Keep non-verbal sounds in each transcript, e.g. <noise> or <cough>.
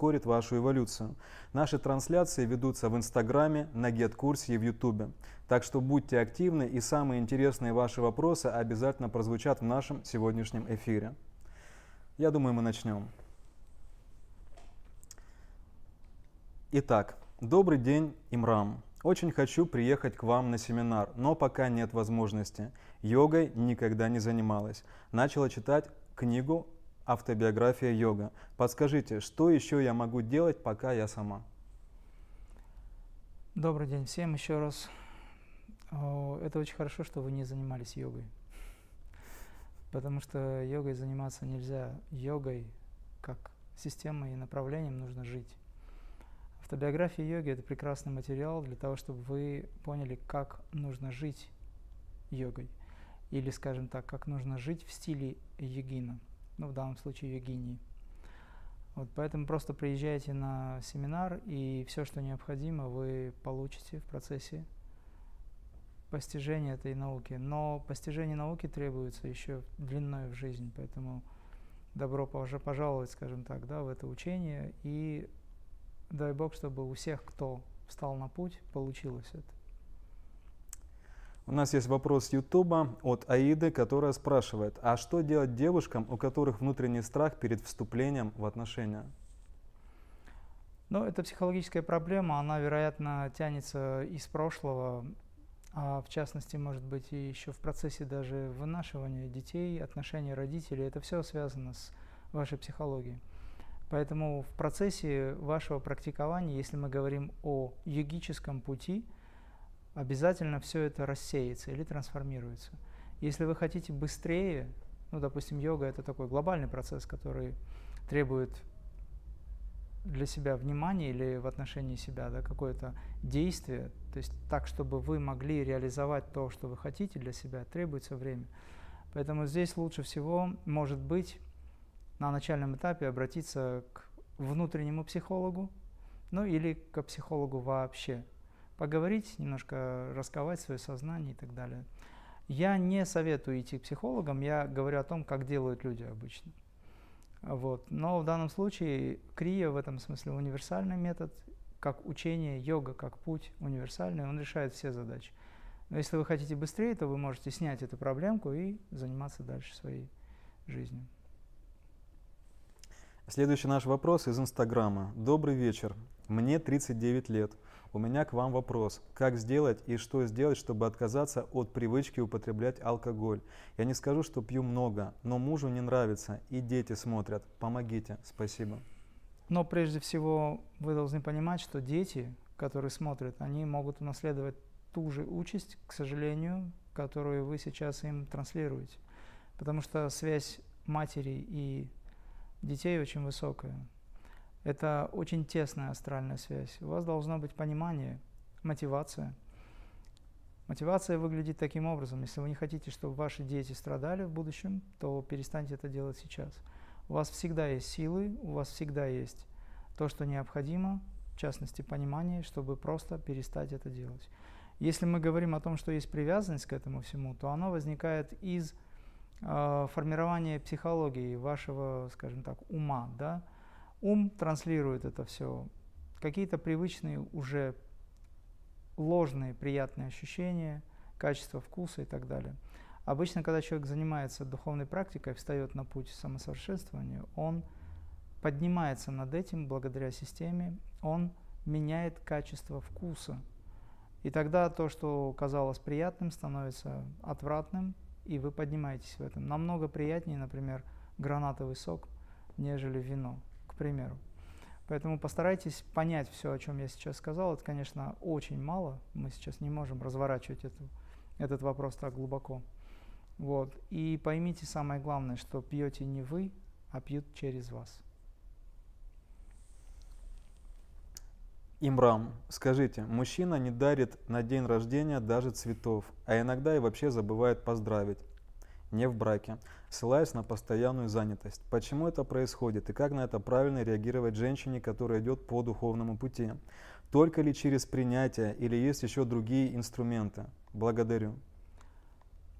ускорит вашу эволюцию. Наши трансляции ведутся в Инстаграме, на GetCurse и в Ютубе. Так что будьте активны и самые интересные ваши вопросы обязательно прозвучат в нашем сегодняшнем эфире. Я думаю, мы начнем. Итак, добрый день, Имрам. Очень хочу приехать к вам на семинар, но пока нет возможности. Йогой никогда не занималась. Начала читать книгу «Автобиография йога». Подскажите, что еще я могу делать, пока я сама? Добрый день всем еще раз. Это очень хорошо, что вы не занимались йогой. Потому что йогой заниматься нельзя. Йогой, как системой и направлением, нужно жить. Автобиография йоги – это прекрасный материал для того, чтобы вы поняли, как нужно жить йогой. Или, скажем так, как нужно жить в стиле йогина, ну, в данном случае йогини. Вот поэтому просто приезжайте на семинар, и все, что необходимо, вы получите в процессе постижения этой науки. Но постижение науки требуется еще длиной в жизнь, поэтому добро пожаловать, скажем так, да, в это учение и дай Бог, чтобы у всех, кто встал на путь, получилось это. У нас есть вопрос с Ютуба от Аиды, которая спрашивает, а что делать девушкам, у которых внутренний страх перед вступлением в отношения? Ну, это психологическая проблема, она, вероятно, тянется из прошлого, а в частности, может быть, и еще в процессе даже вынашивания детей, отношений родителей. Это все связано с вашей психологией. Поэтому в процессе вашего практикования, если мы говорим о йогическом пути, обязательно все это рассеется или трансформируется. Если вы хотите быстрее, ну, допустим, йога – это такой глобальный процесс, который требует для себя внимания или в отношении себя да, какое-то действие, то есть так, чтобы вы могли реализовать то, что вы хотите для себя, требуется время. Поэтому здесь лучше всего может быть на начальном этапе обратиться к внутреннему психологу, ну или к психологу вообще. Поговорить, немножко расковать свое сознание и так далее. Я не советую идти к психологам, я говорю о том, как делают люди обычно. Вот. Но в данном случае крия в этом смысле универсальный метод, как учение, йога, как путь универсальный, он решает все задачи. Но если вы хотите быстрее, то вы можете снять эту проблемку и заниматься дальше своей жизнью. Следующий наш вопрос из Инстаграма. Добрый вечер. Мне 39 лет. У меня к вам вопрос. Как сделать и что сделать, чтобы отказаться от привычки употреблять алкоголь? Я не скажу, что пью много, но мужу не нравится и дети смотрят. Помогите. Спасибо. Но прежде всего вы должны понимать, что дети, которые смотрят, они могут унаследовать ту же участь, к сожалению, которую вы сейчас им транслируете. Потому что связь матери и детей очень высокая. Это очень тесная астральная связь. У вас должно быть понимание, мотивация. Мотивация выглядит таким образом. Если вы не хотите, чтобы ваши дети страдали в будущем, то перестаньте это делать сейчас. У вас всегда есть силы, у вас всегда есть то, что необходимо, в частности, понимание, чтобы просто перестать это делать. Если мы говорим о том, что есть привязанность к этому всему, то оно возникает из а, формирование психологии вашего, скажем так, ума. Да? Ум транслирует это все. Какие-то привычные уже ложные приятные ощущения, качество вкуса и так далее. Обычно, когда человек занимается духовной практикой, встает на путь самосовершенствования, он поднимается над этим благодаря системе, он меняет качество вкуса. И тогда то, что казалось приятным, становится отвратным, и вы поднимаетесь в этом. Намного приятнее, например, гранатовый сок, нежели вино, примеру. Поэтому постарайтесь понять все, о чем я сейчас сказал. Это, конечно, очень мало. Мы сейчас не можем разворачивать эту, этот вопрос так глубоко. Вот. И поймите самое главное, что пьете не вы, а пьют через вас. Имрам, скажите, мужчина не дарит на день рождения даже цветов, а иногда и вообще забывает поздравить. Не в браке, ссылаясь на постоянную занятость. Почему это происходит и как на это правильно реагировать женщине, которая идет по духовному пути? Только ли через принятие или есть еще другие инструменты? Благодарю.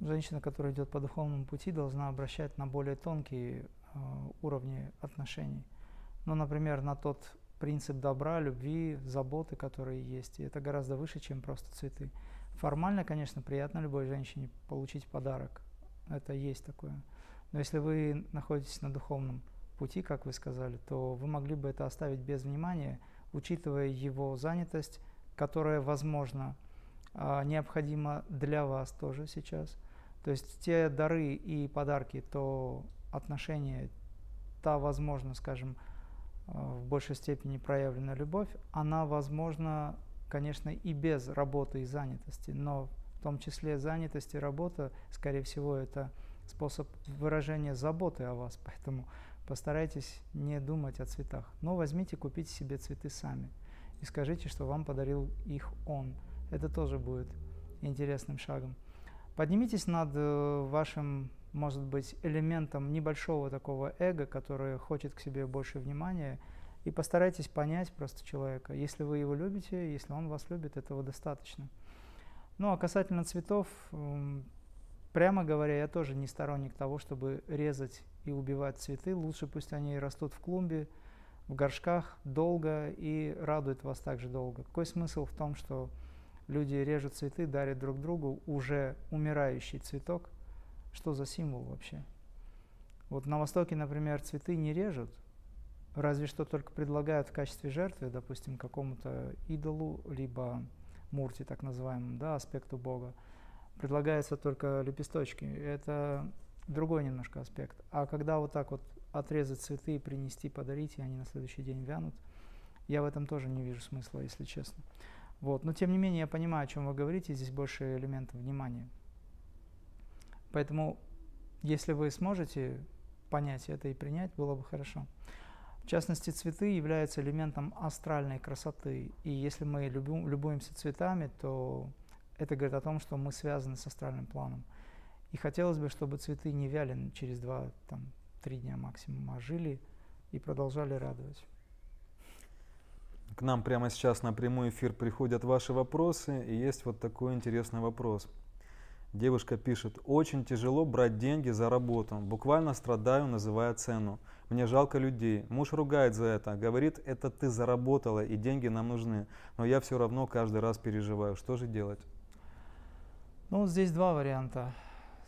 Женщина, которая идет по духовному пути, должна обращать на более тонкие э, уровни отношений. ну, например, на тот принцип добра, любви, заботы, которые есть. И это гораздо выше, чем просто цветы. Формально, конечно, приятно любой женщине получить подарок. Это есть такое. Но если вы находитесь на духовном пути, как вы сказали, то вы могли бы это оставить без внимания, учитывая его занятость, которая, возможно, а, необходима для вас тоже сейчас. То есть те дары и подарки, то отношения, та, возможно, скажем, а, в большей степени проявленная любовь, она возможна, конечно, и без работы и занятости, но в том числе занятость и работа, скорее всего, это способ выражения заботы о вас, <laughs> поэтому постарайтесь не думать о цветах. Но возьмите, купите себе цветы сами и скажите, что вам подарил их он. Это тоже будет интересным шагом. Поднимитесь над э, вашим, может быть, элементом небольшого такого эго, которое хочет к себе больше внимания, и постарайтесь понять просто человека. Если вы его любите, если он вас любит, этого достаточно. Ну а касательно цветов, прямо говоря, я тоже не сторонник того, чтобы резать и убивать цветы. Лучше пусть они растут в клумбе, в горшках долго и радуют вас также долго. Какой смысл в том, что люди режут цветы, дарят друг другу уже умирающий цветок? Что за символ вообще? Вот на Востоке, например, цветы не режут, разве что только предлагают в качестве жертвы, допустим, какому-то идолу, либо мурти, так называемому, да, аспекту Бога, предлагается только лепесточки. Это другой немножко аспект. А когда вот так вот отрезать цветы принести, подарить, и они на следующий день вянут, я в этом тоже не вижу смысла, если честно. Вот. Но тем не менее я понимаю, о чем вы говорите, здесь больше элементов внимания. Поэтому, если вы сможете понять это и принять, было бы хорошо. В частности, цветы являются элементом астральной красоты. И если мы любим, любуемся цветами, то это говорит о том, что мы связаны с астральным планом. И хотелось бы, чтобы цветы не вяли через два, там, три дня максимум, а жили и продолжали радовать. К нам прямо сейчас на прямой эфир приходят ваши вопросы, и есть вот такой интересный вопрос. Девушка пишет, очень тяжело брать деньги за работу, буквально страдаю, называя цену. Мне жалко людей. Муж ругает за это, говорит, это ты заработала и деньги нам нужны. Но я все равно каждый раз переживаю. Что же делать? Ну, здесь два варианта.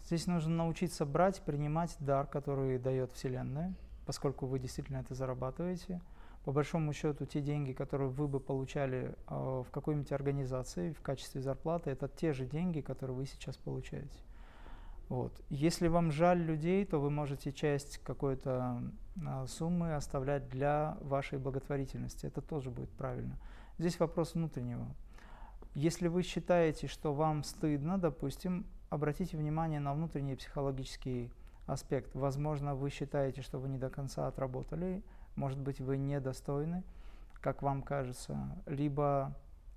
Здесь нужно научиться брать, принимать дар, который дает Вселенная, поскольку вы действительно это зарабатываете. По большому счету, те деньги, которые вы бы получали э, в какой-нибудь организации в качестве зарплаты, это те же деньги, которые вы сейчас получаете. Вот. Если вам жаль людей, то вы можете часть какой-то а, суммы оставлять для вашей благотворительности. Это тоже будет правильно. Здесь вопрос внутреннего. Если вы считаете, что вам стыдно, допустим, обратите внимание на внутренний психологический аспект. Возможно, вы считаете, что вы не до конца отработали, может быть, вы недостойны, как вам кажется, либо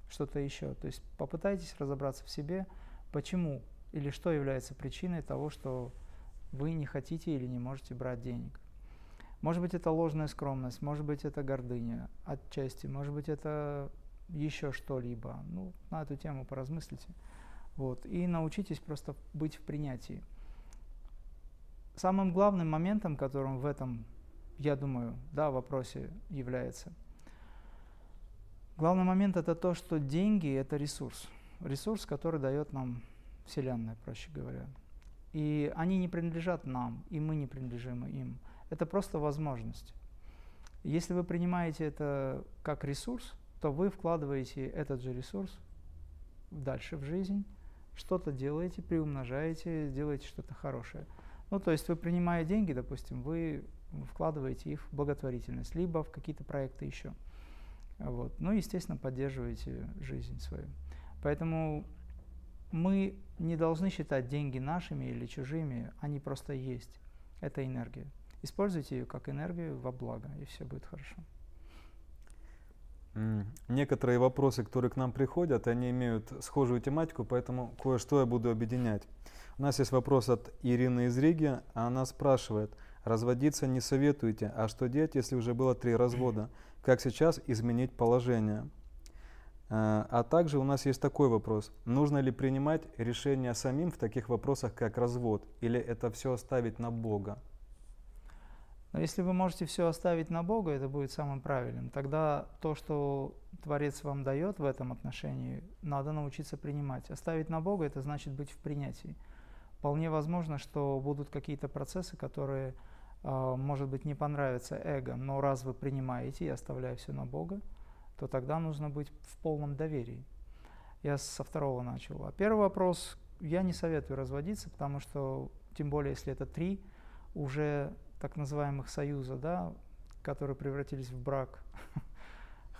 что-то еще. То есть попытайтесь разобраться в себе, почему или что является причиной того, что вы не хотите или не можете брать денег. Может быть, это ложная скромность, может быть, это гордыня отчасти, может быть, это еще что-либо. Ну, на эту тему поразмыслите. Вот, и научитесь просто быть в принятии. Самым главным моментом, которым в этом, я думаю, да, вопросе является, главный момент это то, что деньги – это ресурс. Ресурс, который дает нам Вселенная, проще говоря. И они не принадлежат нам, и мы не принадлежим им. Это просто возможность. Если вы принимаете это как ресурс, то вы вкладываете этот же ресурс дальше в жизнь, что-то делаете, приумножаете, делаете что-то хорошее. Ну, то есть вы принимая деньги, допустим, вы вкладываете их в благотворительность, либо в какие-то проекты еще. Вот. Ну, естественно, поддерживаете жизнь свою. Поэтому мы не должны считать деньги нашими или чужими, они просто есть. Это энергия. Используйте ее как энергию во благо, и все будет хорошо. Некоторые вопросы, которые к нам приходят, они имеют схожую тематику, поэтому кое-что я буду объединять. У нас есть вопрос от Ирины из Риги. Она спрашивает, разводиться не советуете, а что делать, если уже было три развода? Как сейчас изменить положение? Э, а также у нас есть такой вопрос. Нужно ли принимать решение самим в таких вопросах, как развод? Или это все оставить на Бога? Но если вы можете все оставить на Бога, это будет самым правильным. Тогда то, что Творец вам дает в этом отношении, надо научиться принимать. Оставить на Бога – это значит быть в принятии. Вполне возможно, что будут какие-то процессы, которые, может быть, не понравятся эго, но раз вы принимаете и оставляя все на Бога, то тогда нужно быть в полном доверии. Я со второго начал. А первый вопрос, я не советую разводиться, потому что, тем более, если это три уже так называемых союза, да, которые превратились в брак. <laughs>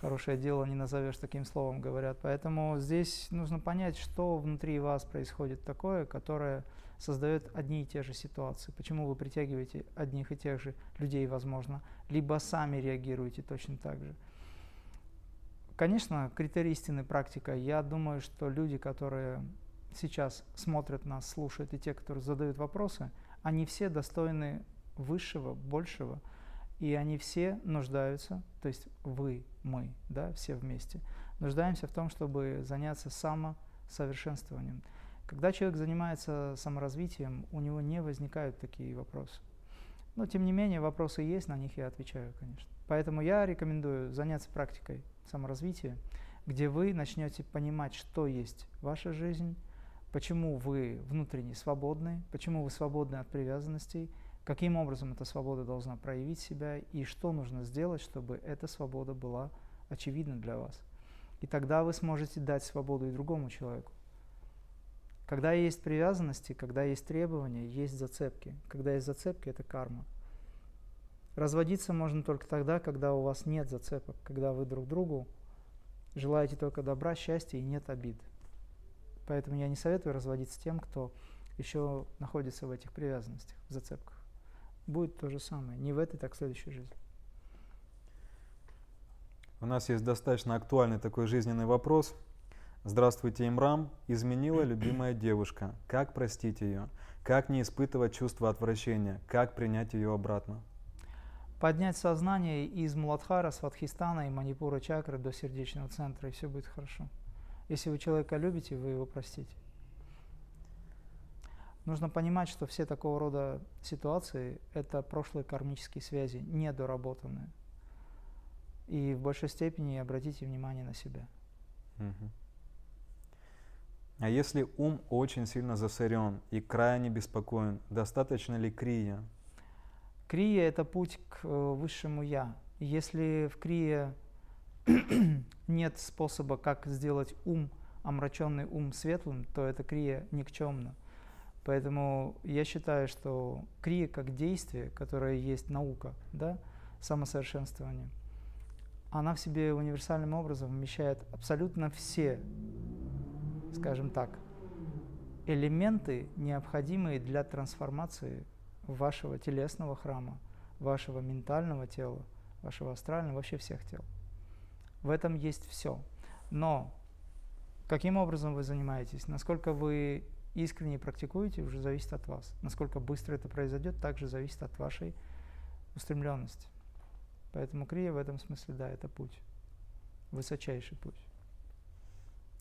Хорошее дело не назовешь таким словом, говорят. Поэтому здесь нужно понять, что внутри вас происходит такое, которое создает одни и те же ситуации. Почему вы притягиваете одних и тех же людей, возможно, либо сами реагируете точно так же. Конечно, критерий истины практика. Я думаю, что люди, которые сейчас смотрят нас, слушают, и те, которые задают вопросы, они все достойны высшего, большего, и они все нуждаются, то есть вы, мы, да, все вместе, нуждаемся в том, чтобы заняться самосовершенствованием. Когда человек занимается саморазвитием, у него не возникают такие вопросы. Но, тем не менее, вопросы есть, на них я отвечаю, конечно. Поэтому я рекомендую заняться практикой саморазвития, где вы начнете понимать, что есть ваша жизнь, почему вы внутренне свободны, почему вы свободны от привязанностей – каким образом эта свобода должна проявить себя и что нужно сделать, чтобы эта свобода была очевидна для вас. И тогда вы сможете дать свободу и другому человеку. Когда есть привязанности, когда есть требования, есть зацепки. Когда есть зацепки, это карма. Разводиться можно только тогда, когда у вас нет зацепок, когда вы друг другу желаете только добра, счастья и нет обид. Поэтому я не советую разводиться тем, кто еще находится в этих привязанностях, в зацепках будет то же самое. Не в этой, так в следующей жизни. У нас есть достаточно актуальный такой жизненный вопрос. Здравствуйте, Имрам. Изменила <clears throat> любимая девушка. Как простить ее? Как не испытывать чувство отвращения? Как принять ее обратно? Поднять сознание из Муладхара, Сватхистана и Манипура чакры до сердечного центра, и все будет хорошо. Если вы человека любите, вы его простите. Нужно понимать, что все такого рода ситуации – это прошлые кармические связи, недоработанные. И в большей степени обратите внимание на себя. Угу. А если ум очень сильно засорен и крайне беспокоен, достаточно ли крия? Крия – это путь к э, высшему «я». Если в крие <clears throat> нет способа, как сделать ум, омраченный ум светлым, то эта крия никчемна. Поэтому я считаю, что крия как действие, которое есть наука, да, самосовершенствование, она в себе универсальным образом вмещает абсолютно все, скажем так, элементы, необходимые для трансформации вашего телесного храма, вашего ментального тела, вашего астрального, вообще всех тел. В этом есть все. Но каким образом вы занимаетесь, насколько вы искренне практикуете, уже зависит от вас. Насколько быстро это произойдет, также зависит от вашей устремленности. Поэтому крия в этом смысле, да, это путь, высочайший путь.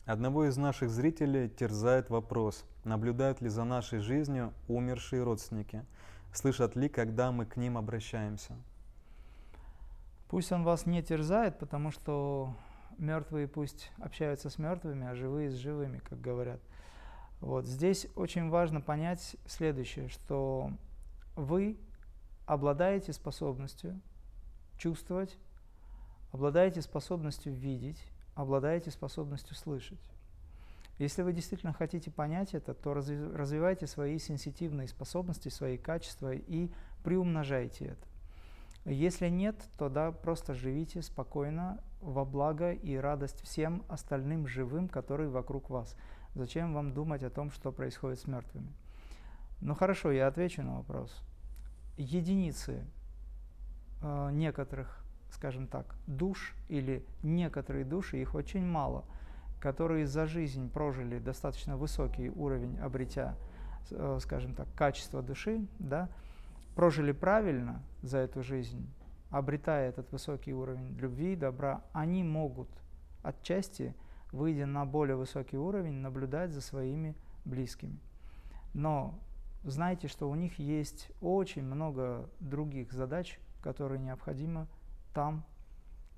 Одного из наших зрителей терзает вопрос, наблюдают ли за нашей жизнью умершие родственники, слышат ли, когда мы к ним обращаемся. Пусть он вас не терзает, потому что мертвые пусть общаются с мертвыми, а живые с живыми, как говорят – вот здесь очень важно понять следующее, что вы обладаете способностью чувствовать, обладаете способностью видеть, обладаете способностью слышать. Если вы действительно хотите понять это, то развивайте свои сенситивные способности, свои качества и приумножайте это. Если нет, то да, просто живите спокойно во благо и радость всем остальным живым, которые вокруг вас. Зачем вам думать о том, что происходит с мертвыми? Ну хорошо, я отвечу на вопрос. Единицы э, некоторых, скажем так, душ или некоторые души, их очень мало, которые за жизнь прожили достаточно высокий уровень, обретя, э, скажем так, качество души, да, прожили правильно за эту жизнь, обретая этот высокий уровень любви, добра, они могут отчасти выйдя на более высокий уровень, наблюдать за своими близкими. Но знайте, что у них есть очень много других задач которые необходимо там,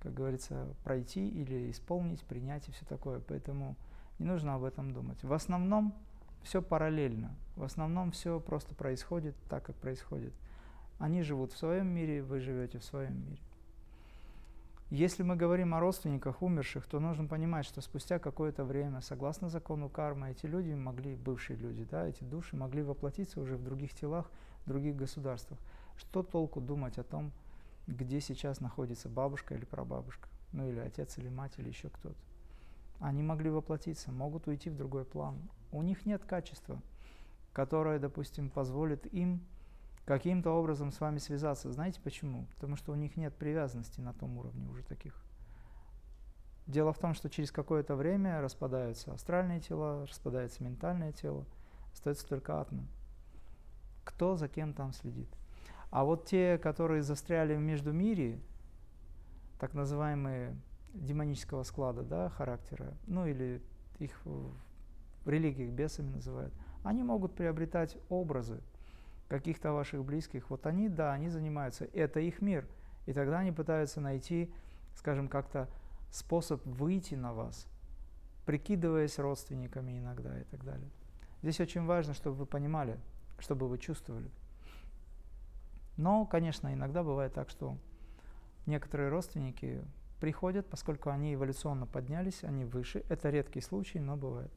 как говорится, пройти или исполнить, принять и все такое. Поэтому не нужно об этом думать. В основном все параллельно. В основном все просто происходит так, как происходит. Они живут в своем мире, вы живете в своем мире. Если мы говорим о родственниках умерших, то нужно понимать, что спустя какое-то время, согласно закону кармы, эти люди могли, бывшие люди, да, эти души могли воплотиться уже в других телах, в других государствах. Что толку думать о том, где сейчас находится бабушка или прабабушка, ну или отец или мать или еще кто-то? Они могли воплотиться, могут уйти в другой план. У них нет качества, которое, допустим, позволит им каким-то образом с вами связаться. Знаете почему? Потому что у них нет привязанности на том уровне уже таких. Дело в том, что через какое-то время распадаются астральные тела, распадается ментальное тело, остается только атма. Кто за кем там следит? А вот те, которые застряли в междумире, так называемые демонического склада, да, характера, ну или их в религиях бесами называют, они могут приобретать образы, каких-то ваших близких, вот они, да, они занимаются, это их мир. И тогда они пытаются найти, скажем, как-то способ выйти на вас, прикидываясь родственниками иногда и так далее. Здесь очень важно, чтобы вы понимали, чтобы вы чувствовали. Но, конечно, иногда бывает так, что некоторые родственники приходят, поскольку они эволюционно поднялись, они выше. Это редкий случай, но бывает.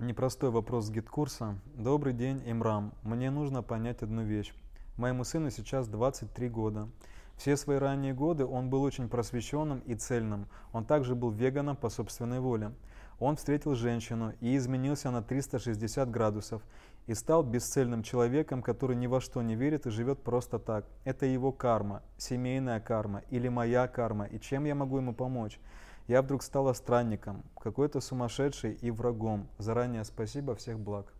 Непростой вопрос с гид-курса. Добрый день, Имрам. Мне нужно понять одну вещь. Моему сыну сейчас 23 года. Все свои ранние годы он был очень просвещенным и цельным. Он также был веганом по собственной воле. Он встретил женщину и изменился на 360 градусов и стал бесцельным человеком, который ни во что не верит и живет просто так. Это его карма, семейная карма или моя карма, и чем я могу ему помочь? Я вдруг стала странником, какой-то сумасшедший и врагом. Заранее спасибо, всех благ.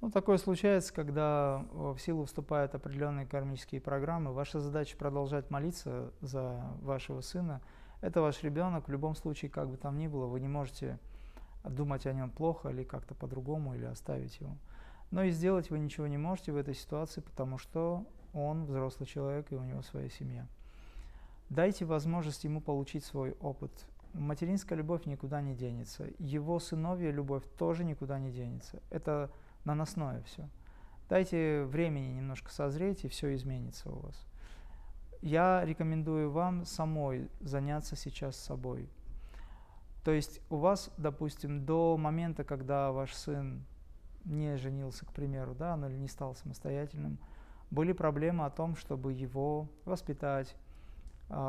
Ну, такое случается, когда в силу вступают определенные кармические программы. Ваша задача продолжать молиться за вашего сына. Это ваш ребенок, в любом случае, как бы там ни было, вы не можете думать о нем плохо или как-то по-другому, или оставить его. Но и сделать вы ничего не можете в этой ситуации, потому что он взрослый человек и у него своя семья. Дайте возможность ему получить свой опыт материнская любовь никуда не денется. Его сыновья любовь тоже никуда не денется. Это наносное все. Дайте времени немножко созреть, и все изменится у вас. Я рекомендую вам самой заняться сейчас собой. То есть у вас, допустим, до момента, когда ваш сын не женился, к примеру, да, ну или не стал самостоятельным, были проблемы о том, чтобы его воспитать,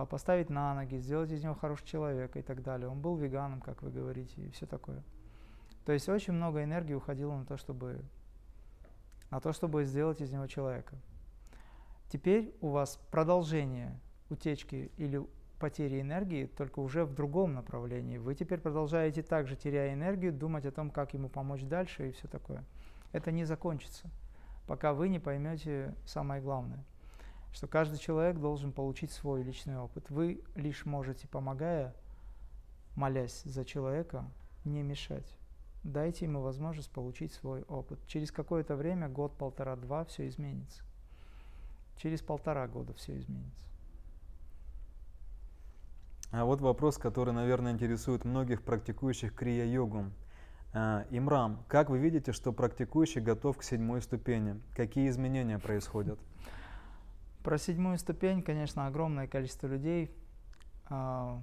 поставить на ноги, сделать из него хорошего человека и так далее. Он был веганом, как вы говорите, и все такое. То есть очень много энергии уходило на то, чтобы, на то, чтобы сделать из него человека. Теперь у вас продолжение утечки или потери энергии, только уже в другом направлении. Вы теперь продолжаете также, теряя энергию, думать о том, как ему помочь дальше и все такое. Это не закончится, пока вы не поймете самое главное что каждый человек должен получить свой личный опыт. Вы лишь можете, помогая, молясь за человека, не мешать. Дайте ему возможность получить свой опыт. Через какое-то время, год, полтора, два, все изменится. Через полтора года все изменится. А вот вопрос, который, наверное, интересует многих практикующих крия-йогу. А, Имрам, как вы видите, что практикующий готов к седьмой ступени? Какие изменения происходят? <laughs> Про седьмую ступень, конечно, огромное количество людей э,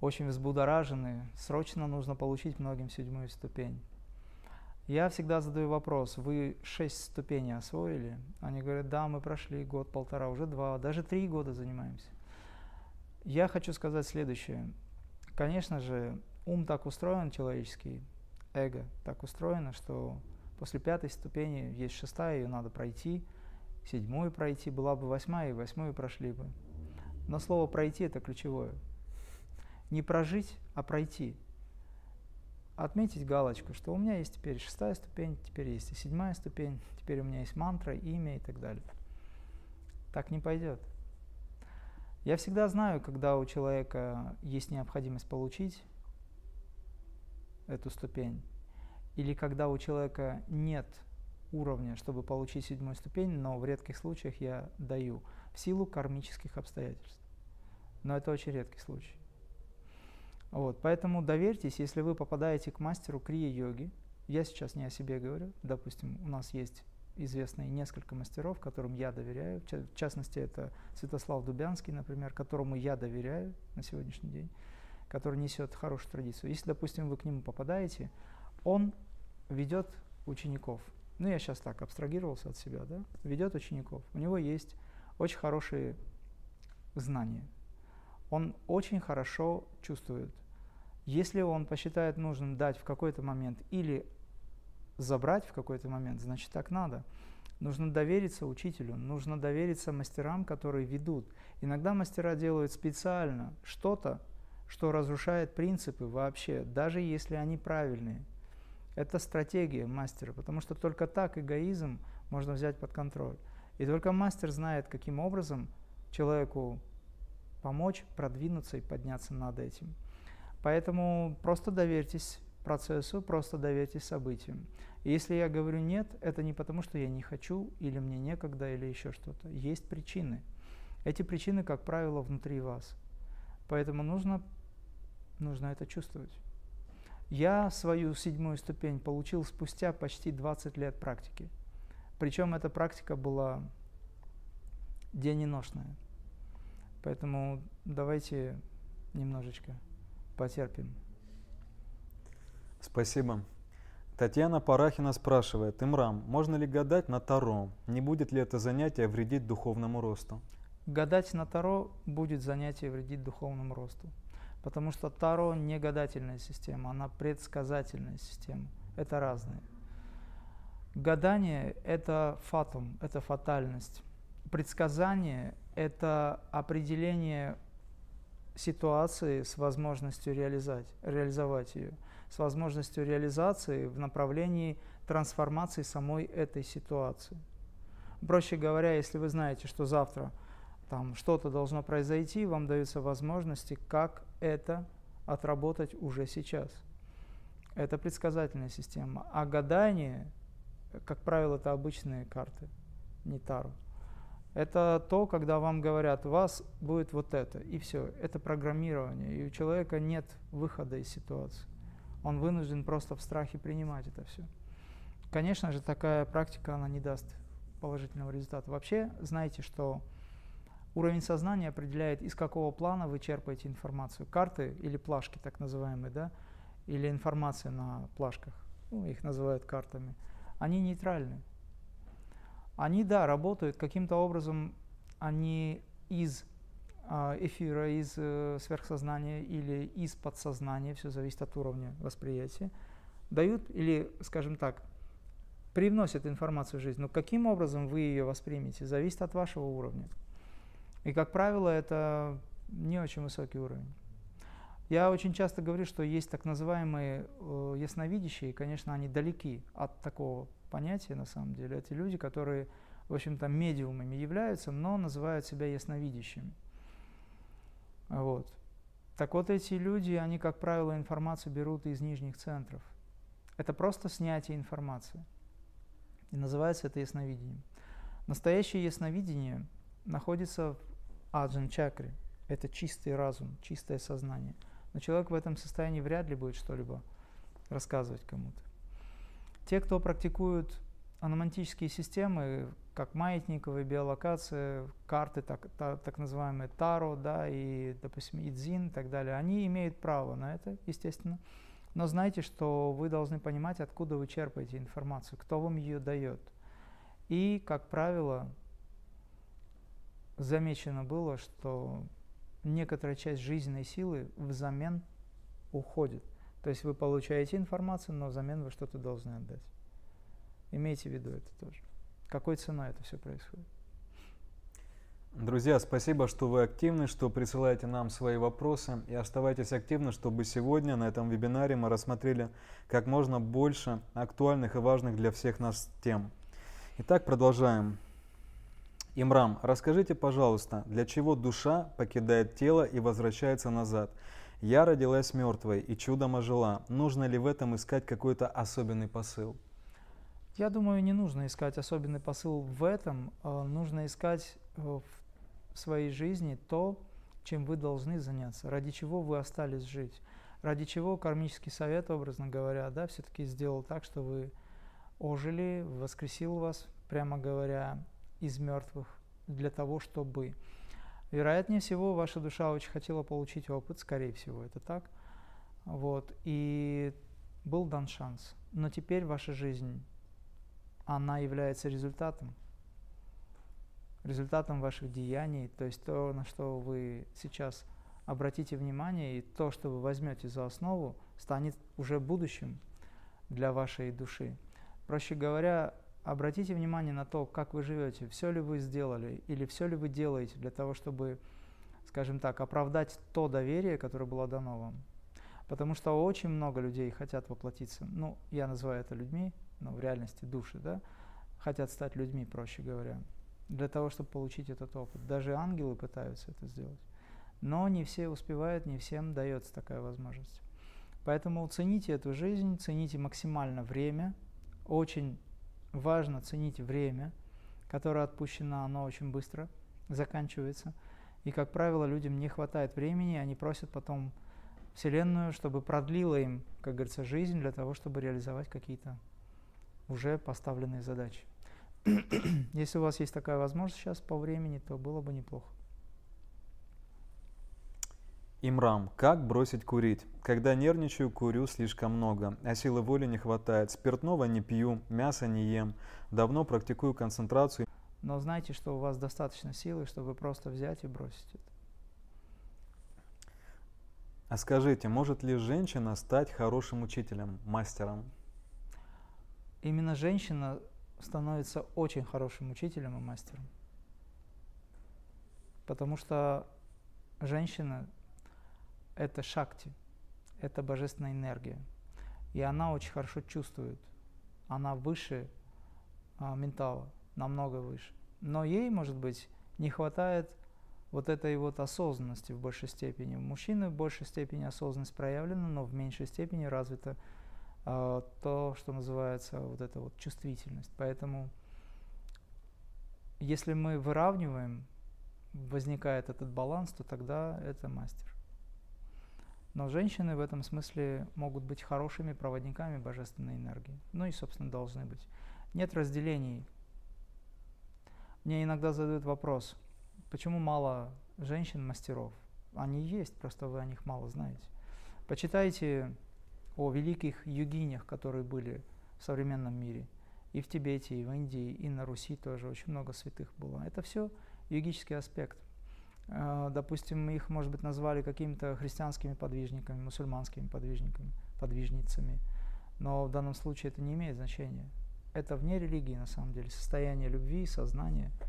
очень взбудоражены. Срочно нужно получить многим седьмую ступень. Я всегда задаю вопрос, вы шесть ступеней освоили? Они говорят, да, мы прошли год, полтора, уже два, даже три года занимаемся. Я хочу сказать следующее. Конечно же, ум так устроен человеческий, эго так устроено, что после пятой ступени есть шестая, ее надо пройти – седьмую пройти, была бы восьмая, и восьмую прошли бы. Но слово «пройти» – это ключевое. Не прожить, а пройти. Отметить галочку, что у меня есть теперь шестая ступень, теперь есть и седьмая ступень, теперь у меня есть мантра, имя и так далее. Так не пойдет. Я всегда знаю, когда у человека есть необходимость получить эту ступень, или когда у человека нет уровня, чтобы получить седьмую ступень, но в редких случаях я даю в силу кармических обстоятельств. Но это очень редкий случай. Вот, поэтому доверьтесь, если вы попадаете к мастеру крия-йоги, я сейчас не о себе говорю, допустим, у нас есть известные несколько мастеров, которым я доверяю, в частности, это Святослав Дубянский, например, которому я доверяю на сегодняшний день, который несет хорошую традицию. Если, допустим, вы к нему попадаете, он ведет учеников. Ну, я сейчас так абстрагировался от себя, да? Ведет учеников. У него есть очень хорошие знания. Он очень хорошо чувствует. Если он посчитает нужным дать в какой-то момент или забрать в какой-то момент, значит так надо. Нужно довериться учителю, нужно довериться мастерам, которые ведут. Иногда мастера делают специально что-то, что разрушает принципы вообще, даже если они правильные. Это стратегия мастера, потому что только так эгоизм можно взять под контроль. И только мастер знает, каким образом человеку помочь продвинуться и подняться над этим. Поэтому просто доверьтесь процессу, просто доверьтесь событиям. И если я говорю нет, это не потому, что я не хочу, или мне некогда, или еще что-то. Есть причины. Эти причины, как правило, внутри вас. Поэтому нужно, нужно это чувствовать. Я свою седьмую ступень получил спустя почти 20 лет практики. Причем эта практика была дененошная. Поэтому давайте немножечко потерпим. Спасибо. Татьяна Парахина спрашивает, Имрам, можно ли гадать на Таро? Не будет ли это занятие вредить духовному росту? Гадать на Таро будет занятие вредить духовному росту. Потому что Таро не гадательная система, она предсказательная система. Это разные. Гадание – это фатум, это фатальность. Предсказание – это определение ситуации с возможностью реализовать, реализовать ее, с возможностью реализации в направлении трансформации самой этой ситуации. Проще говоря, если вы знаете, что завтра там что-то должно произойти, вам даются возможности, как это отработать уже сейчас. Это предсказательная система. А гадание, как правило, это обычные карты, не Таро. Это то, когда вам говорят, вас будет вот это, и все. Это программирование, и у человека нет выхода из ситуации. Он вынужден просто в страхе принимать это все. Конечно же, такая практика, она не даст положительного результата. Вообще, знаете, что уровень сознания определяет, из какого плана вы черпаете информацию. Карты или плашки, так называемые, да, или информация на плашках, ну, их называют картами, они нейтральны. Они, да, работают каким-то образом, они из а, эфира, из э, сверхсознания или из подсознания, все зависит от уровня восприятия, дают или, скажем так, привносят информацию в жизнь. Но каким образом вы ее воспримете, зависит от вашего уровня. И, как правило, это не очень высокий уровень. Я очень часто говорю, что есть так называемые э, ясновидящие, и, конечно, они далеки от такого понятия на самом деле. Это люди, которые, в общем-то, медиумами являются, но называют себя ясновидящими. Вот. Так вот, эти люди, они, как правило, информацию берут из нижних центров. Это просто снятие информации. И называется это ясновидением. Настоящее ясновидение находится аджан чакре. Это чистый разум, чистое сознание. Но человек в этом состоянии вряд ли будет что-либо рассказывать кому-то. Те, кто практикуют аномантические системы, как маятниковые биолокации, карты, так, так, так называемые Таро, да, и, допустим, Идзин и так далее, они имеют право на это, естественно. Но знайте, что вы должны понимать, откуда вы черпаете информацию, кто вам ее дает. И, как правило, замечено было, что некоторая часть жизненной силы взамен уходит. То есть вы получаете информацию, но взамен вы что-то должны отдать. Имейте в виду это тоже. Какой ценой это все происходит? Друзья, спасибо, что вы активны, что присылаете нам свои вопросы и оставайтесь активны, чтобы сегодня на этом вебинаре мы рассмотрели как можно больше актуальных и важных для всех нас тем. Итак, продолжаем. Имрам, расскажите, пожалуйста, для чего душа покидает тело и возвращается назад? Я родилась мертвой и чудом ожила. Нужно ли в этом искать какой-то особенный посыл? Я думаю, не нужно искать особенный посыл в этом. а Нужно искать э, в своей жизни то, чем вы должны заняться, ради чего вы остались жить, ради чего кармический совет, образно говоря, да, все-таки сделал так, что вы ожили, воскресил вас, прямо говоря, из мертвых для того, чтобы... Вероятнее всего, ваша душа очень хотела получить опыт, скорее всего, это так. Вот, и был дан шанс. Но теперь ваша жизнь, она является результатом. Результатом ваших деяний, то есть то, на что вы сейчас обратите внимание, и то, что вы возьмете за основу, станет уже будущим для вашей души. Проще говоря, обратите внимание на то, как вы живете, все ли вы сделали или все ли вы делаете для того, чтобы, скажем так, оправдать то доверие, которое было дано вам. Потому что очень много людей хотят воплотиться, ну, я называю это людьми, но в реальности души, да, хотят стать людьми, проще говоря, для того, чтобы получить этот опыт. Даже ангелы пытаются это сделать. Но не все успевают, не всем дается такая возможность. Поэтому цените эту жизнь, цените максимально время. Очень важно ценить время, которое отпущено, оно очень быстро заканчивается. И, как правило, людям не хватает времени, они просят потом Вселенную, чтобы продлила им, как говорится, жизнь для того, чтобы реализовать какие-то уже поставленные задачи. <clears throat> Если у вас есть такая возможность сейчас по времени, то было бы неплохо. Имрам, как бросить курить? Когда нервничаю, курю слишком много, а силы воли не хватает. Спиртного не пью, мясо не ем. Давно практикую концентрацию. Но знайте, что у вас достаточно силы, чтобы просто взять и бросить это. А скажите, может ли женщина стать хорошим учителем, мастером? Именно женщина становится очень хорошим учителем и мастером. Потому что женщина – это шакти, это божественная энергия. И она очень хорошо чувствует. Она выше а, ментала, намного выше. Но ей, может быть, не хватает вот этой вот осознанности в большей степени. У мужчины в большей степени осознанность проявлена, но в меньшей степени развита э, то, что называется вот эта вот чувствительность. Поэтому если мы выравниваем, возникает этот баланс, то тогда это мастер. Но женщины в этом смысле могут быть хорошими проводниками божественной энергии. Ну и, собственно, должны быть. Нет разделений. Мне иногда задают вопрос – Почему мало женщин-мастеров? Они есть, просто вы о них мало знаете. Почитайте о великих югинях, которые были в современном мире. И в Тибете, и в Индии, и на Руси тоже очень много святых было. Это все югический аспект. А, допустим, их, может быть, назвали какими-то христианскими подвижниками, мусульманскими подвижниками, подвижницами. Но в данном случае это не имеет значения. Это вне религии, на самом деле, состояние любви, сознания –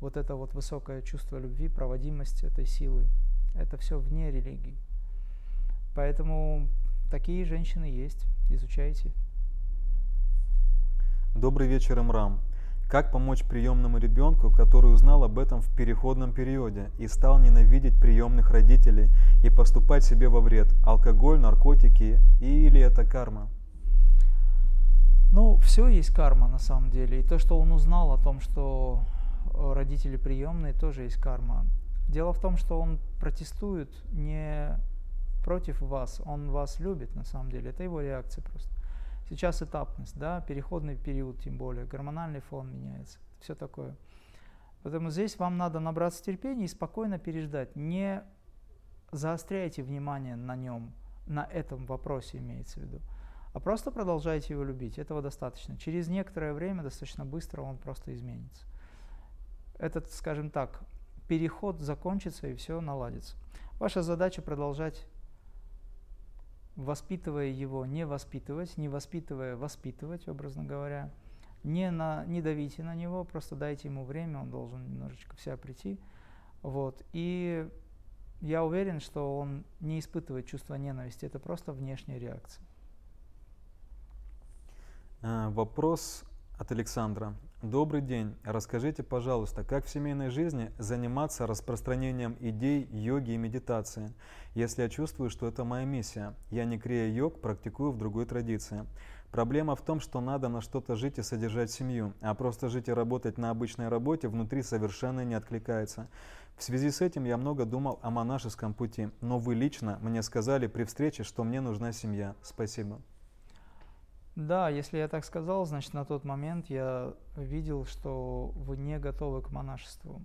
вот это вот высокое чувство любви, проводимость этой силы, это все вне религии. Поэтому такие женщины есть, изучайте. Добрый вечер, Имрам. Как помочь приемному ребенку, который узнал об этом в переходном периоде и стал ненавидеть приемных родителей и поступать себе во вред? Алкоголь, наркотики или это карма? Ну, все есть карма на самом деле. И то, что он узнал о том, что родители приемные, тоже есть карма. Дело в том, что он протестует не против вас, он вас любит на самом деле, это его реакция просто. Сейчас этапность, да, переходный период тем более, гормональный фон меняется, все такое. Поэтому здесь вам надо набраться терпения и спокойно переждать. Не заостряйте внимание на нем, на этом вопросе имеется в виду, а просто продолжайте его любить. Этого достаточно. Через некоторое время, достаточно быстро, он просто изменится этот, скажем так, переход закончится и все наладится. Ваша задача продолжать, воспитывая его, не воспитывать, не воспитывая, воспитывать, образно говоря. Не, на, не давите на него, просто дайте ему время, он должен немножечко в себя прийти. Вот. И я уверен, что он не испытывает чувство ненависти, это просто внешняя реакция. А, вопрос от Александра. Добрый день. Расскажите, пожалуйста, как в семейной жизни заниматься распространением идей йоги и медитации, если я чувствую, что это моя миссия. Я не крия йог, практикую в другой традиции. Проблема в том, что надо на что-то жить и содержать семью, а просто жить и работать на обычной работе внутри совершенно не откликается. В связи с этим я много думал о монашеском пути, но вы лично мне сказали при встрече, что мне нужна семья. Спасибо. Да, если я так сказал, значит на тот момент я видел, что вы не готовы к монашеству.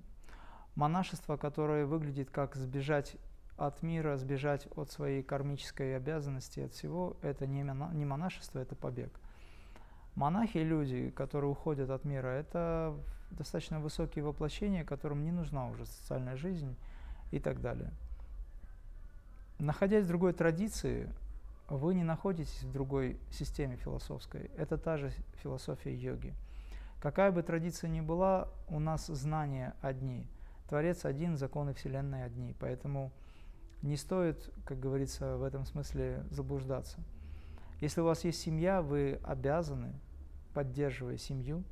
Монашество, которое выглядит как сбежать от мира, сбежать от своей кармической обязанности, от всего, это не, монашество, это побег. Монахи – люди, которые уходят от мира, это достаточно высокие воплощения, которым не нужна уже социальная жизнь и так далее. Находясь в другой традиции, вы не находитесь в другой системе философской. Это та же философия йоги. Какая бы традиция ни была, у нас знания одни. Творец один, законы Вселенной одни. Поэтому не стоит, как говорится, в этом смысле заблуждаться. Если у вас есть семья, вы обязаны, поддерживая семью,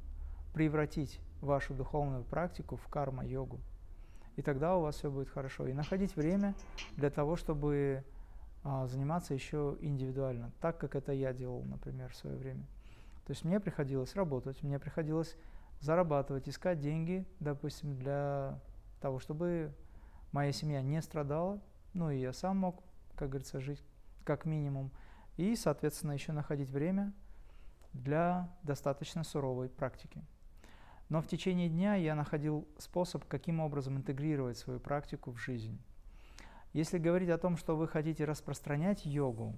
превратить вашу духовную практику в карма-йогу. И тогда у вас все будет хорошо. И находить время для того, чтобы заниматься еще индивидуально, так как это я делал, например, в свое время. То есть мне приходилось работать, мне приходилось зарабатывать, искать деньги, допустим, для того, чтобы моя семья не страдала, ну и я сам мог, как говорится, жить как минимум, и, соответственно, еще находить время для достаточно суровой практики. Но в течение дня я находил способ, каким образом интегрировать свою практику в жизнь. Если говорить о том, что вы хотите распространять йогу,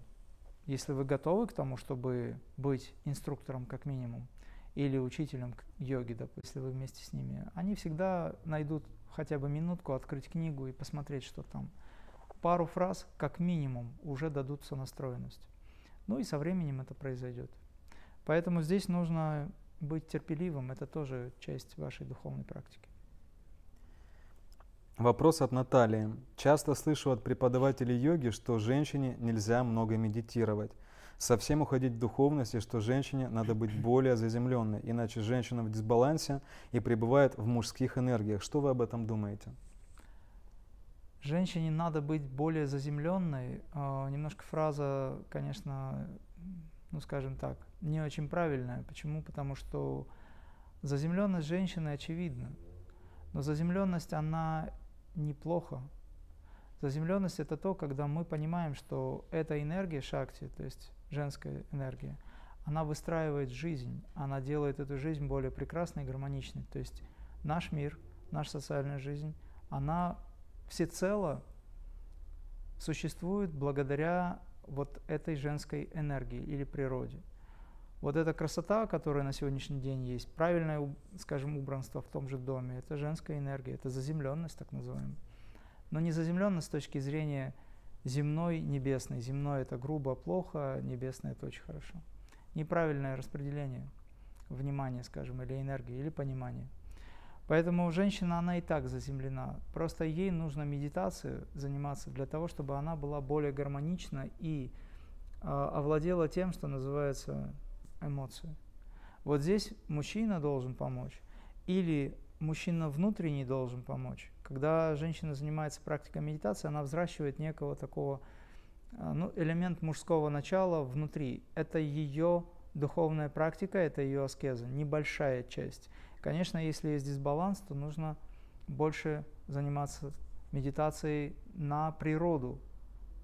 если вы готовы к тому, чтобы быть инструктором как минимум, или учителем йоги, допустим, если вы вместе с ними, они всегда найдут хотя бы минутку открыть книгу и посмотреть, что там. Пару фраз, как минимум, уже дадут сонастроенность. Ну и со временем это произойдет. Поэтому здесь нужно быть терпеливым, это тоже часть вашей духовной практики. Вопрос от Натальи. Часто слышу от преподавателей йоги, что женщине нельзя много медитировать. Совсем уходить в духовность, и что женщине надо быть более заземленной, иначе женщина в дисбалансе и пребывает в мужских энергиях. Что вы об этом думаете? Женщине надо быть более заземленной. А, немножко фраза, конечно, ну скажем так, не очень правильная. Почему? Потому что заземленность женщины очевидна. Но заземленность, она неплохо. Заземленность – это то, когда мы понимаем, что эта энергия шакти, то есть женская энергия, она выстраивает жизнь, она делает эту жизнь более прекрасной и гармоничной. То есть наш мир, наша социальная жизнь, она всецело существует благодаря вот этой женской энергии или природе. Вот эта красота, которая на сегодняшний день есть, правильное, скажем, убранство в том же доме, это женская энергия, это заземленность так называемая. Но не заземленность с точки зрения земной, небесной. Земной это грубо, плохо, небесное это очень хорошо. Неправильное распределение внимания, скажем, или энергии, или понимания. Поэтому женщина, она и так заземлена. Просто ей нужно медитацию заниматься для того, чтобы она была более гармонична и э, овладела тем, что называется эмоции. Вот здесь мужчина должен помочь или мужчина внутренний должен помочь. Когда женщина занимается практикой медитации, она взращивает некого такого а, ну, элемент мужского начала внутри. Это ее духовная практика, это ее аскеза, небольшая часть. Конечно, если есть дисбаланс, то нужно больше заниматься медитацией на природу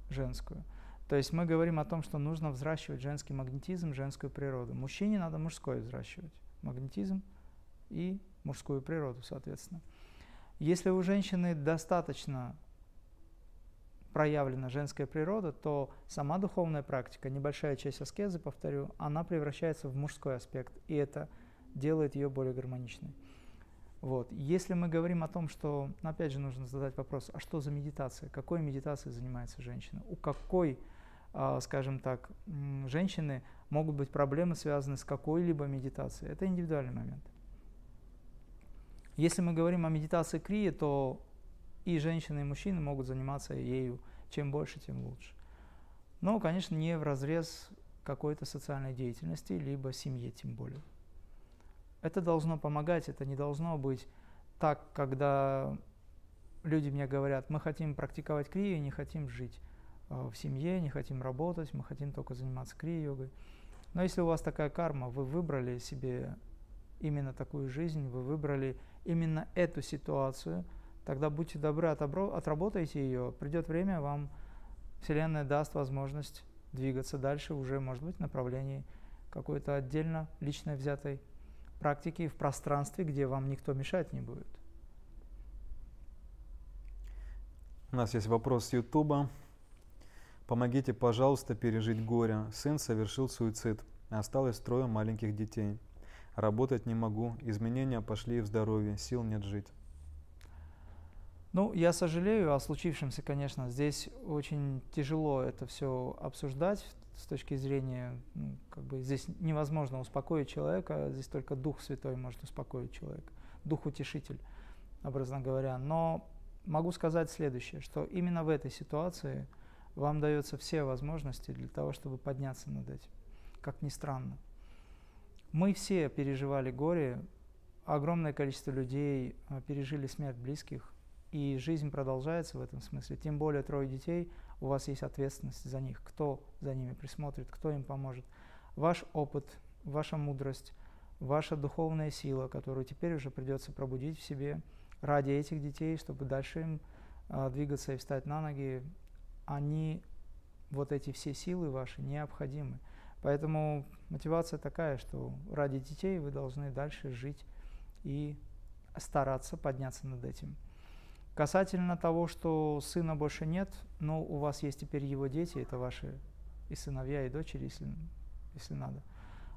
женскую. То есть мы говорим о том, что нужно взращивать женский магнетизм, женскую природу. Мужчине надо мужской взращивать. Магнетизм и мужскую природу, соответственно. Если у женщины достаточно проявлена женская природа, то сама духовная практика, небольшая часть аскезы, повторю, она превращается в мужской аспект, и это делает ее более гармоничной. Вот. Если мы говорим о том, что, опять же, нужно задать вопрос, а что за медитация? Какой медитацией занимается женщина? У какой скажем так, женщины могут быть проблемы, связанные с какой-либо медитацией. Это индивидуальный момент. Если мы говорим о медитации крии, то и женщины, и мужчины могут заниматься ею. Чем больше, тем лучше. Но, конечно, не в разрез какой-то социальной деятельности, либо семье тем более. Это должно помогать, это не должно быть так, когда люди мне говорят, мы хотим практиковать крию, не хотим жить. Э, в семье, не хотим работать, мы хотим только заниматься крия-йогой. Но если у вас такая карма, вы выбрали себе именно такую жизнь, вы выбрали именно эту ситуацию, тогда будьте добры, отработайте ее. Придет время, вам Вселенная даст возможность двигаться дальше уже, может быть, в направлении какой-то отдельно лично взятой практики в пространстве, где вам никто мешать не будет. У нас есть вопрос с Ютуба. Помогите, пожалуйста, пережить горе. Сын совершил суицид. Осталось трое маленьких детей. Работать не могу. Изменения пошли в здоровье. Сил нет жить. Ну, я сожалею о случившемся, конечно. Здесь очень тяжело это все обсуждать с точки зрения, ну, как бы здесь невозможно успокоить человека, здесь только Дух Святой может успокоить человека, Дух Утешитель, образно говоря. Но могу сказать следующее, что именно в этой ситуации вам дается все возможности для того, чтобы подняться над этим, как ни странно. Мы все переживали горе, огромное количество людей а, пережили смерть близких, и жизнь продолжается в этом смысле. Тем более трое детей, у вас есть ответственность за них, кто за ними присмотрит, кто им поможет. Ваш опыт, ваша мудрость, ваша духовная сила, которую теперь уже придется пробудить в себе ради этих детей, чтобы дальше им а, двигаться и встать на ноги, они, вот эти все силы ваши, необходимы. Поэтому мотивация такая, что ради детей вы должны дальше жить и стараться подняться над этим. Касательно того, что сына больше нет, но у вас есть теперь его дети, это ваши и сыновья, и дочери, если, если надо.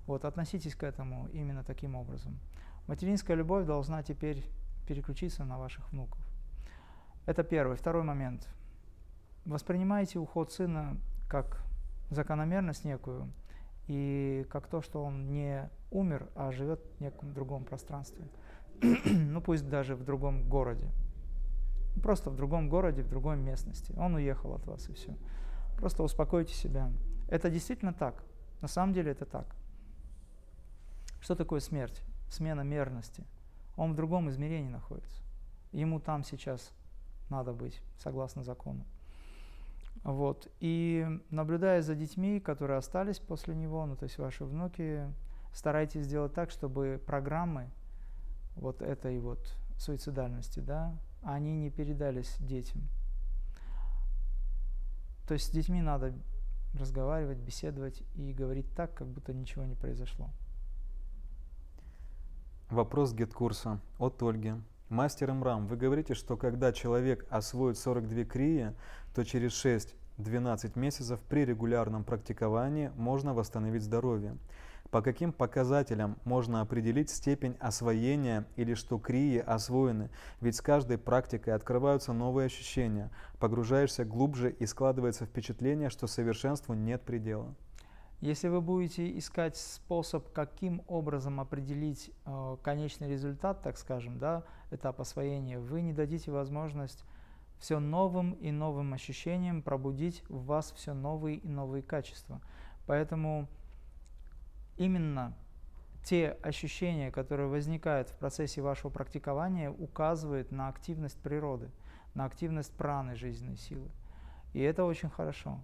Вот, относитесь к этому именно таким образом. Материнская любовь должна теперь переключиться на ваших внуков. Это первый. Второй момент. Воспринимайте уход сына как закономерность некую и как то, что он не умер, а живет в неком другом пространстве. <clears throat> ну, пусть даже в другом городе. Просто в другом городе, в другой местности. Он уехал от вас и все. Просто успокойте себя. Это действительно так. На самом деле это так. Что такое смерть? Смена мерности. Он в другом измерении находится. Ему там сейчас надо быть, согласно закону. Вот. И наблюдая за детьми, которые остались после него, ну то есть ваши внуки, старайтесь сделать так, чтобы программы вот этой вот суицидальности, да, они не передались детям. То есть с детьми надо разговаривать, беседовать и говорить так, как будто ничего не произошло. Вопрос гид-курса от Ольги. Мастер Имрам, вы говорите, что когда человек освоит 42 крии, то через 6-12 месяцев при регулярном практиковании можно восстановить здоровье. По каким показателям можно определить степень освоения или что крии освоены? Ведь с каждой практикой открываются новые ощущения, погружаешься глубже и складывается впечатление, что совершенству нет предела. Если вы будете искать способ, каким образом определить э, конечный результат, так скажем, да, этап освоения, вы не дадите возможность все новым и новым ощущениям пробудить в вас все новые и новые качества. Поэтому именно те ощущения, которые возникают в процессе вашего практикования, указывают на активность природы, на активность праны жизненной силы. И это очень хорошо.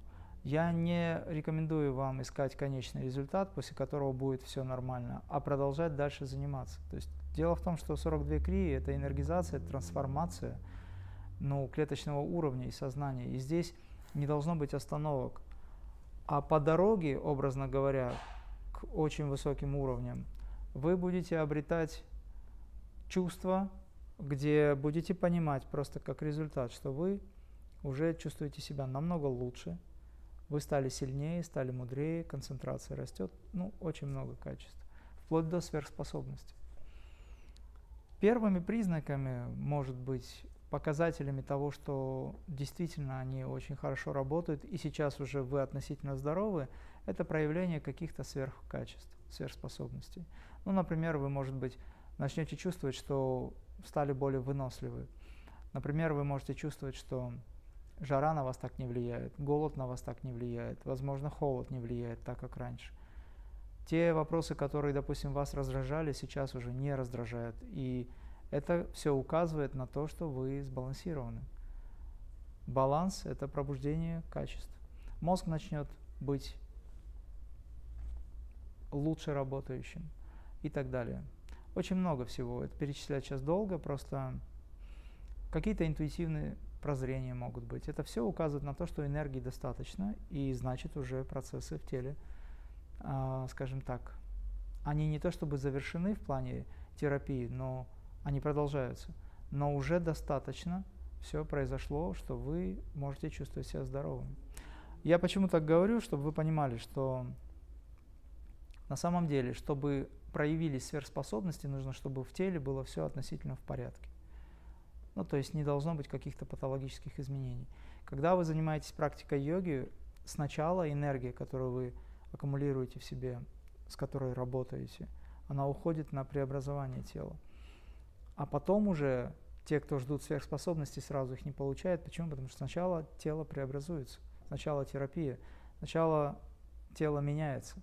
Я не рекомендую вам искать конечный результат, после которого будет все нормально, а продолжать дальше заниматься. То есть дело в том, что 42 крии – это энергизация, трансформация ну, клеточного уровня и сознания. И здесь не должно быть остановок. А по дороге, образно говоря, очень высоким уровням, вы будете обретать чувства, где будете понимать просто как результат, что вы уже чувствуете себя намного лучше, вы стали сильнее, стали мудрее, концентрация растет, ну, очень много качеств, вплоть до сверхспособности. Первыми признаками, может быть, показателями того, что действительно они очень хорошо работают, и сейчас уже вы относительно здоровы, это проявление каких-то сверхкачеств, сверхспособностей. Ну, например, вы, может быть, начнете чувствовать, что стали более выносливы. Например, вы можете чувствовать, что жара на вас так не влияет, голод на вас так не влияет, возможно, холод не влияет так, как раньше. Те вопросы, которые, допустим, вас раздражали, сейчас уже не раздражают. И это все указывает на то, что вы сбалансированы. Баланс – это пробуждение качеств. Мозг начнет быть лучше работающим и так далее. Очень много всего. Это перечислять сейчас долго, просто какие-то интуитивные прозрения могут быть. Это все указывает на то, что энергии достаточно, и значит уже процессы в теле, э, скажем так, они не то чтобы завершены в плане терапии, но они продолжаются. Но уже достаточно все произошло, что вы можете чувствовать себя здоровым. Я почему так говорю, чтобы вы понимали, что на самом деле, чтобы проявились сверхспособности, нужно, чтобы в теле было все относительно в порядке. Ну, то есть не должно быть каких-то патологических изменений. Когда вы занимаетесь практикой йоги, сначала энергия, которую вы аккумулируете в себе, с которой работаете, она уходит на преобразование тела. А потом уже те, кто ждут сверхспособностей, сразу их не получают. Почему? Потому что сначала тело преобразуется, сначала терапия, сначала тело меняется.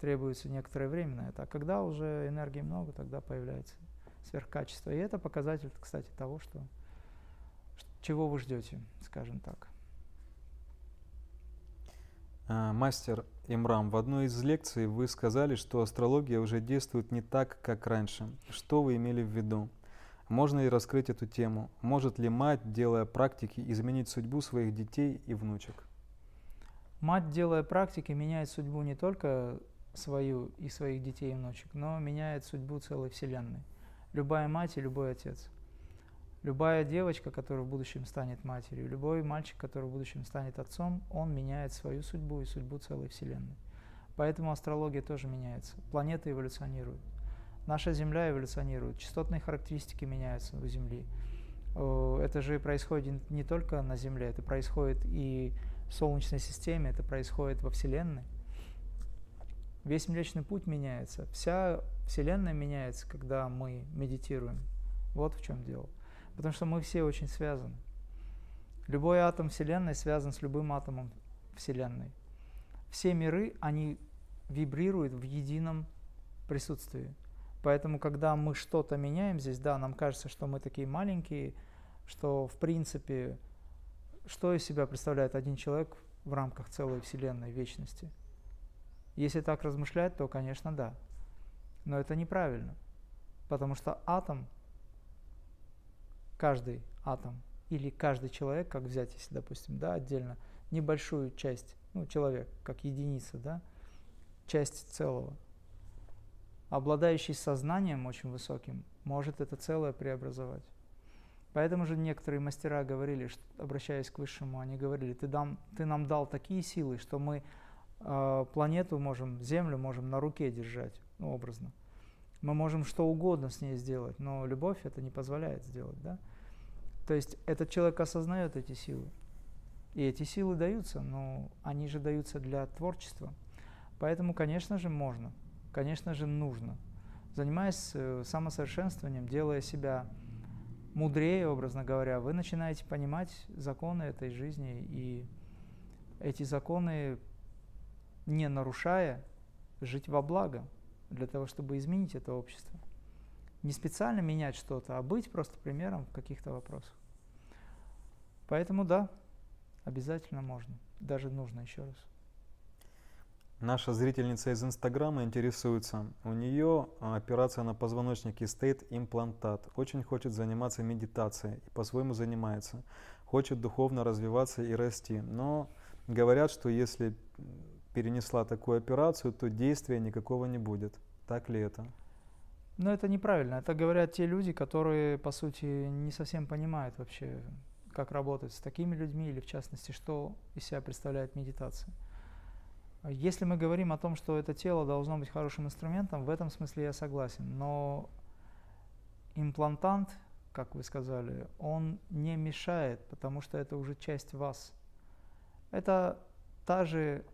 Требуется некоторое время на это. А когда уже энергии много, тогда появляется сверхкачество. И это показатель, кстати, того, что, чего вы ждете, скажем так. А, мастер Имрам, в одной из лекций вы сказали, что астрология уже действует не так, как раньше. Что вы имели в виду? Можно ли раскрыть эту тему? Может ли мать, делая практики, изменить судьбу своих детей и внучек? Мать, делая практики, меняет судьбу не только свою и своих детей и внучек, но меняет судьбу целой Вселенной. Любая мать и любой отец. Любая девочка, которая в будущем станет матерью, любой мальчик, который в будущем станет отцом, он меняет свою судьбу и судьбу целой Вселенной. Поэтому астрология тоже меняется. Планеты эволюционируют. Наша Земля эволюционирует, частотные характеристики меняются у Земли. Это же происходит не только на Земле, это происходит и в Солнечной системе, это происходит во Вселенной. Весь Млечный Путь меняется, вся Вселенная меняется, когда мы медитируем. Вот в чем дело. Потому что мы все очень связаны. Любой атом Вселенной связан с любым атомом Вселенной. Все миры, они вибрируют в едином присутствии. Поэтому, когда мы что-то меняем здесь, да, нам кажется, что мы такие маленькие, что, в принципе, что из себя представляет один человек в рамках целой Вселенной, вечности? Если так размышлять, то, конечно, да. Но это неправильно, потому что атом, каждый атом или каждый человек, как взять, если, допустим, да, отдельно, небольшую часть, ну, человек как единица, да, часть целого – обладающий сознанием очень высоким, может это целое преобразовать. Поэтому же некоторые мастера говорили, что, обращаясь к Высшему, они говорили, ты, дам, ты нам дал такие силы, что мы э, планету можем, Землю можем на руке держать, ну, образно. Мы можем что угодно с ней сделать, но любовь это не позволяет сделать. Да? То есть этот человек осознает эти силы. И эти силы даются, но они же даются для творчества. Поэтому, конечно же, можно – конечно же, нужно. Занимаясь э, самосовершенствованием, делая себя мудрее, образно говоря, вы начинаете понимать законы этой жизни, и эти законы, не нарушая, жить во благо, для того, чтобы изменить это общество. Не специально менять что-то, а быть просто примером в каких-то вопросах. Поэтому да, обязательно можно, даже нужно еще раз. Наша зрительница из Инстаграма интересуется. У нее а, операция на позвоночнике стоит имплантат. Очень хочет заниматься медитацией и по-своему занимается. Хочет духовно развиваться и расти. Но говорят, что если перенесла такую операцию, то действия никакого не будет. Так ли это? Но это неправильно. Это говорят те люди, которые, по сути, не совсем понимают вообще, как работать с такими людьми или, в частности, что из себя представляет медитация. Если мы говорим о том, что это тело должно быть хорошим инструментом, в этом смысле я согласен. Но имплантант, как вы сказали, он не мешает, потому что это уже часть вас. Это та же,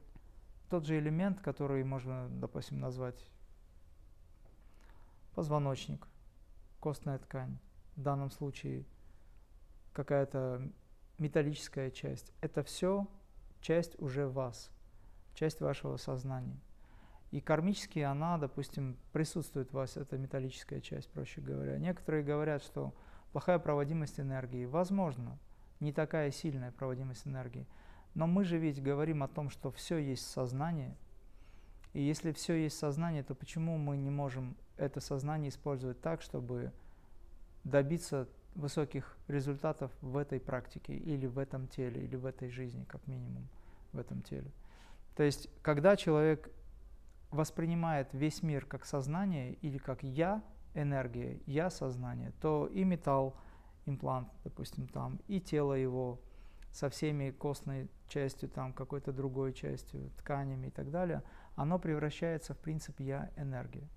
тот же элемент, который можно, допустим, назвать позвоночник, костная ткань. В данном случае какая-то металлическая часть. Это все часть уже вас – часть вашего сознания. И кармически она, допустим, присутствует у вас, эта металлическая часть, проще говоря. Некоторые говорят, что плохая проводимость энергии. Возможно, не такая сильная проводимость энергии. Но мы же ведь говорим о том, что все есть сознание. И если все есть сознание, то почему мы не можем это сознание использовать так, чтобы добиться высоких результатов в этой практике или в этом теле, или в этой жизни, как минимум в этом теле. То есть, когда человек воспринимает весь мир как сознание или как я, энергия, я сознание, то и металл, имплант, допустим, там, и тело его со всеми костной частью, там, какой-то другой частью, тканями и так далее, оно превращается в принцип я энергия,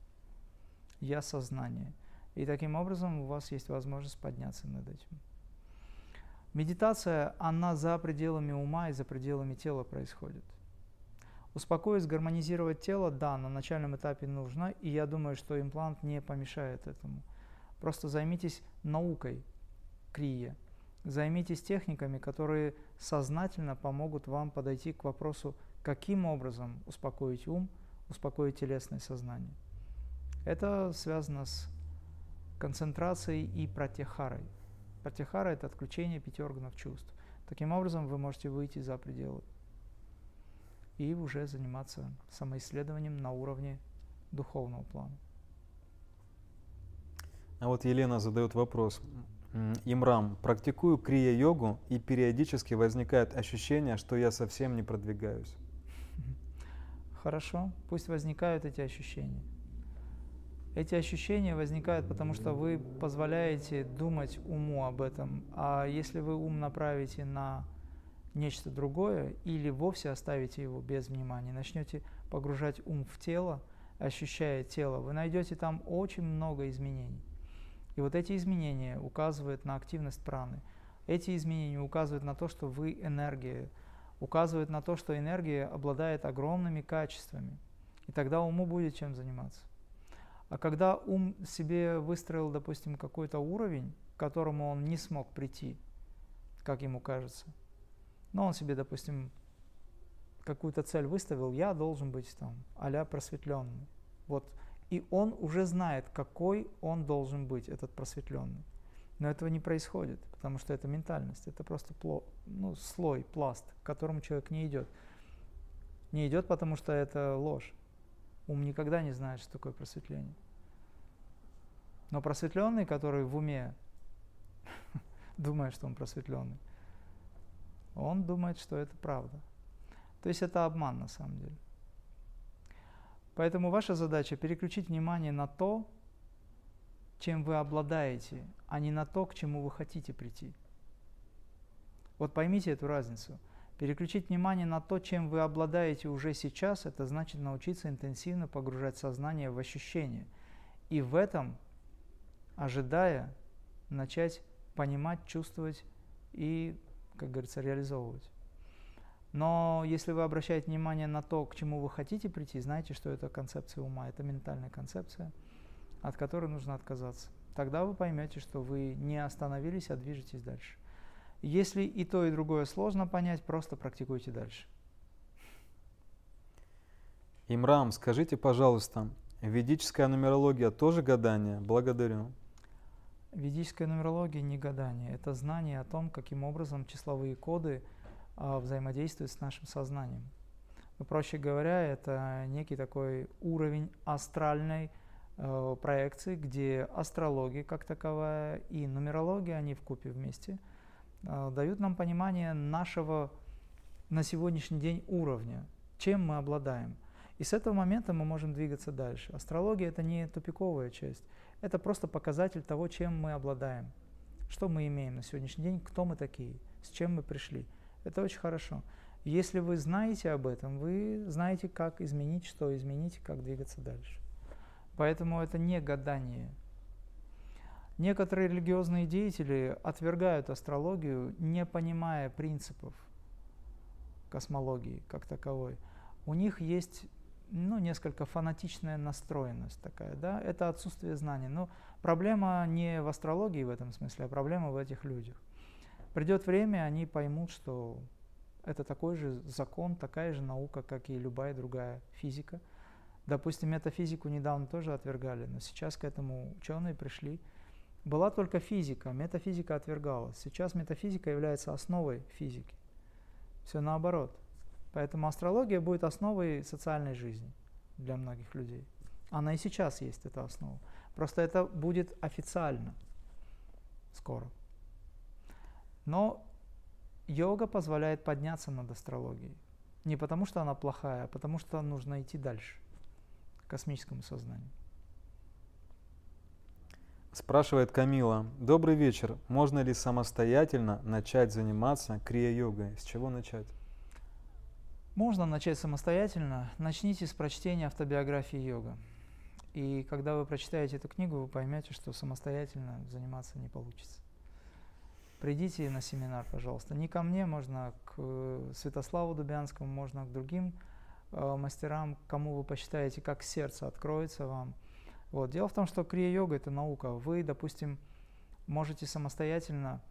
я сознание. И таким образом у вас есть возможность подняться над этим. Медитация, она за пределами ума и за пределами тела происходит. Успокоить, гармонизировать тело, да, на начальном этапе нужно, и я думаю, что имплант не помешает этому. Просто займитесь наукой крия, займитесь техниками, которые сознательно помогут вам подойти к вопросу, каким образом успокоить ум, успокоить телесное сознание. Это связано с концентрацией и пратихарой. Пратихара – это отключение пяти органов чувств. Таким образом, вы можете выйти за пределы и уже заниматься самоисследованием на уровне духовного плана. А вот Елена задает вопрос. Имрам, практикую крия-йогу, и периодически возникает ощущение, что я совсем не продвигаюсь. Хорошо, пусть возникают эти ощущения. Эти ощущения возникают, потому что вы позволяете думать уму об этом. А если вы ум направите на нечто другое или вовсе оставите его без внимания, начнете погружать ум в тело, ощущая тело, вы найдете там очень много изменений. И вот эти изменения указывают на активность праны. Эти изменения указывают на то, что вы энергия, указывают на то, что энергия обладает огромными качествами. И тогда уму будет чем заниматься. А когда ум себе выстроил, допустим, какой-то уровень, к которому он не смог прийти, как ему кажется, но он себе, допустим, какую-то цель выставил, я должен быть там а просветленный. Вот и он уже знает, какой он должен быть, этот просветленный. Но этого не происходит, потому что это ментальность, это просто пло, ну, слой, пласт, к которому человек не идет. Не идет, потому что это ложь. Ум никогда не знает, что такое просветление. Но просветленный, который в уме <laughs> думает, что он просветленный, он думает, что это правда. То есть это обман на самом деле. Поэтому ваша задача переключить внимание на то, чем вы обладаете, а не на то, к чему вы хотите прийти. Вот поймите эту разницу. Переключить внимание на то, чем вы обладаете уже сейчас, это значит научиться интенсивно погружать сознание в ощущения. И в этом, ожидая, начать понимать, чувствовать и, как говорится, реализовывать. Но если вы обращаете внимание на то, к чему вы хотите прийти, знайте, что это концепция ума, это ментальная концепция, от которой нужно отказаться. Тогда вы поймете, что вы не остановились, а движетесь дальше. Если и то, и другое сложно понять, просто практикуйте дальше. Имрам, скажите, пожалуйста, ведическая нумерология тоже гадание? Благодарю. Ведическая нумерология не гадание, это знание о том, каким образом числовые коды – взаимодействует с нашим сознанием. Но, проще говоря, это некий такой уровень астральной э, проекции, где астрология как таковая и нумерология, они в купе вместе, э, дают нам понимание нашего на сегодняшний день уровня, чем мы обладаем. И с этого момента мы можем двигаться дальше. Астрология – это не тупиковая часть, это просто показатель того, чем мы обладаем, что мы имеем на сегодняшний день, кто мы такие, с чем мы пришли – это очень хорошо. Если вы знаете об этом, вы знаете, как изменить, что изменить, как двигаться дальше. Поэтому это не гадание. Некоторые религиозные деятели отвергают астрологию, не понимая принципов космологии как таковой. У них есть ну, несколько фанатичная настроенность такая, да, это отсутствие знаний. Но проблема не в астрологии в этом смысле, а проблема в этих людях. Придет время, они поймут, что это такой же закон, такая же наука, как и любая другая физика. Допустим, метафизику недавно тоже отвергали, но сейчас к этому ученые пришли. Была только физика, метафизика отвергалась. Сейчас метафизика является основой физики. Все наоборот. Поэтому астрология будет основой социальной жизни. для многих людей. Она и сейчас есть, эта основа. Просто это будет официально скоро. Но йога позволяет подняться над астрологией. Не потому, что она плохая, а потому, что нужно идти дальше, к космическому сознанию. Спрашивает Камила. Добрый вечер. Можно ли самостоятельно начать заниматься крия-йогой? С чего начать? Можно начать самостоятельно. Начните с прочтения автобиографии йога. И когда вы прочитаете эту книгу, вы поймете, что самостоятельно заниматься не получится. Придите на семинар, пожалуйста. Не ко мне, можно к э, Святославу Дубянскому, можно к другим э, мастерам, кому вы посчитаете, как сердце откроется вам – вот. Дело в том, что крия-йога – это наука. Вы, допустим, можете самостоятельно,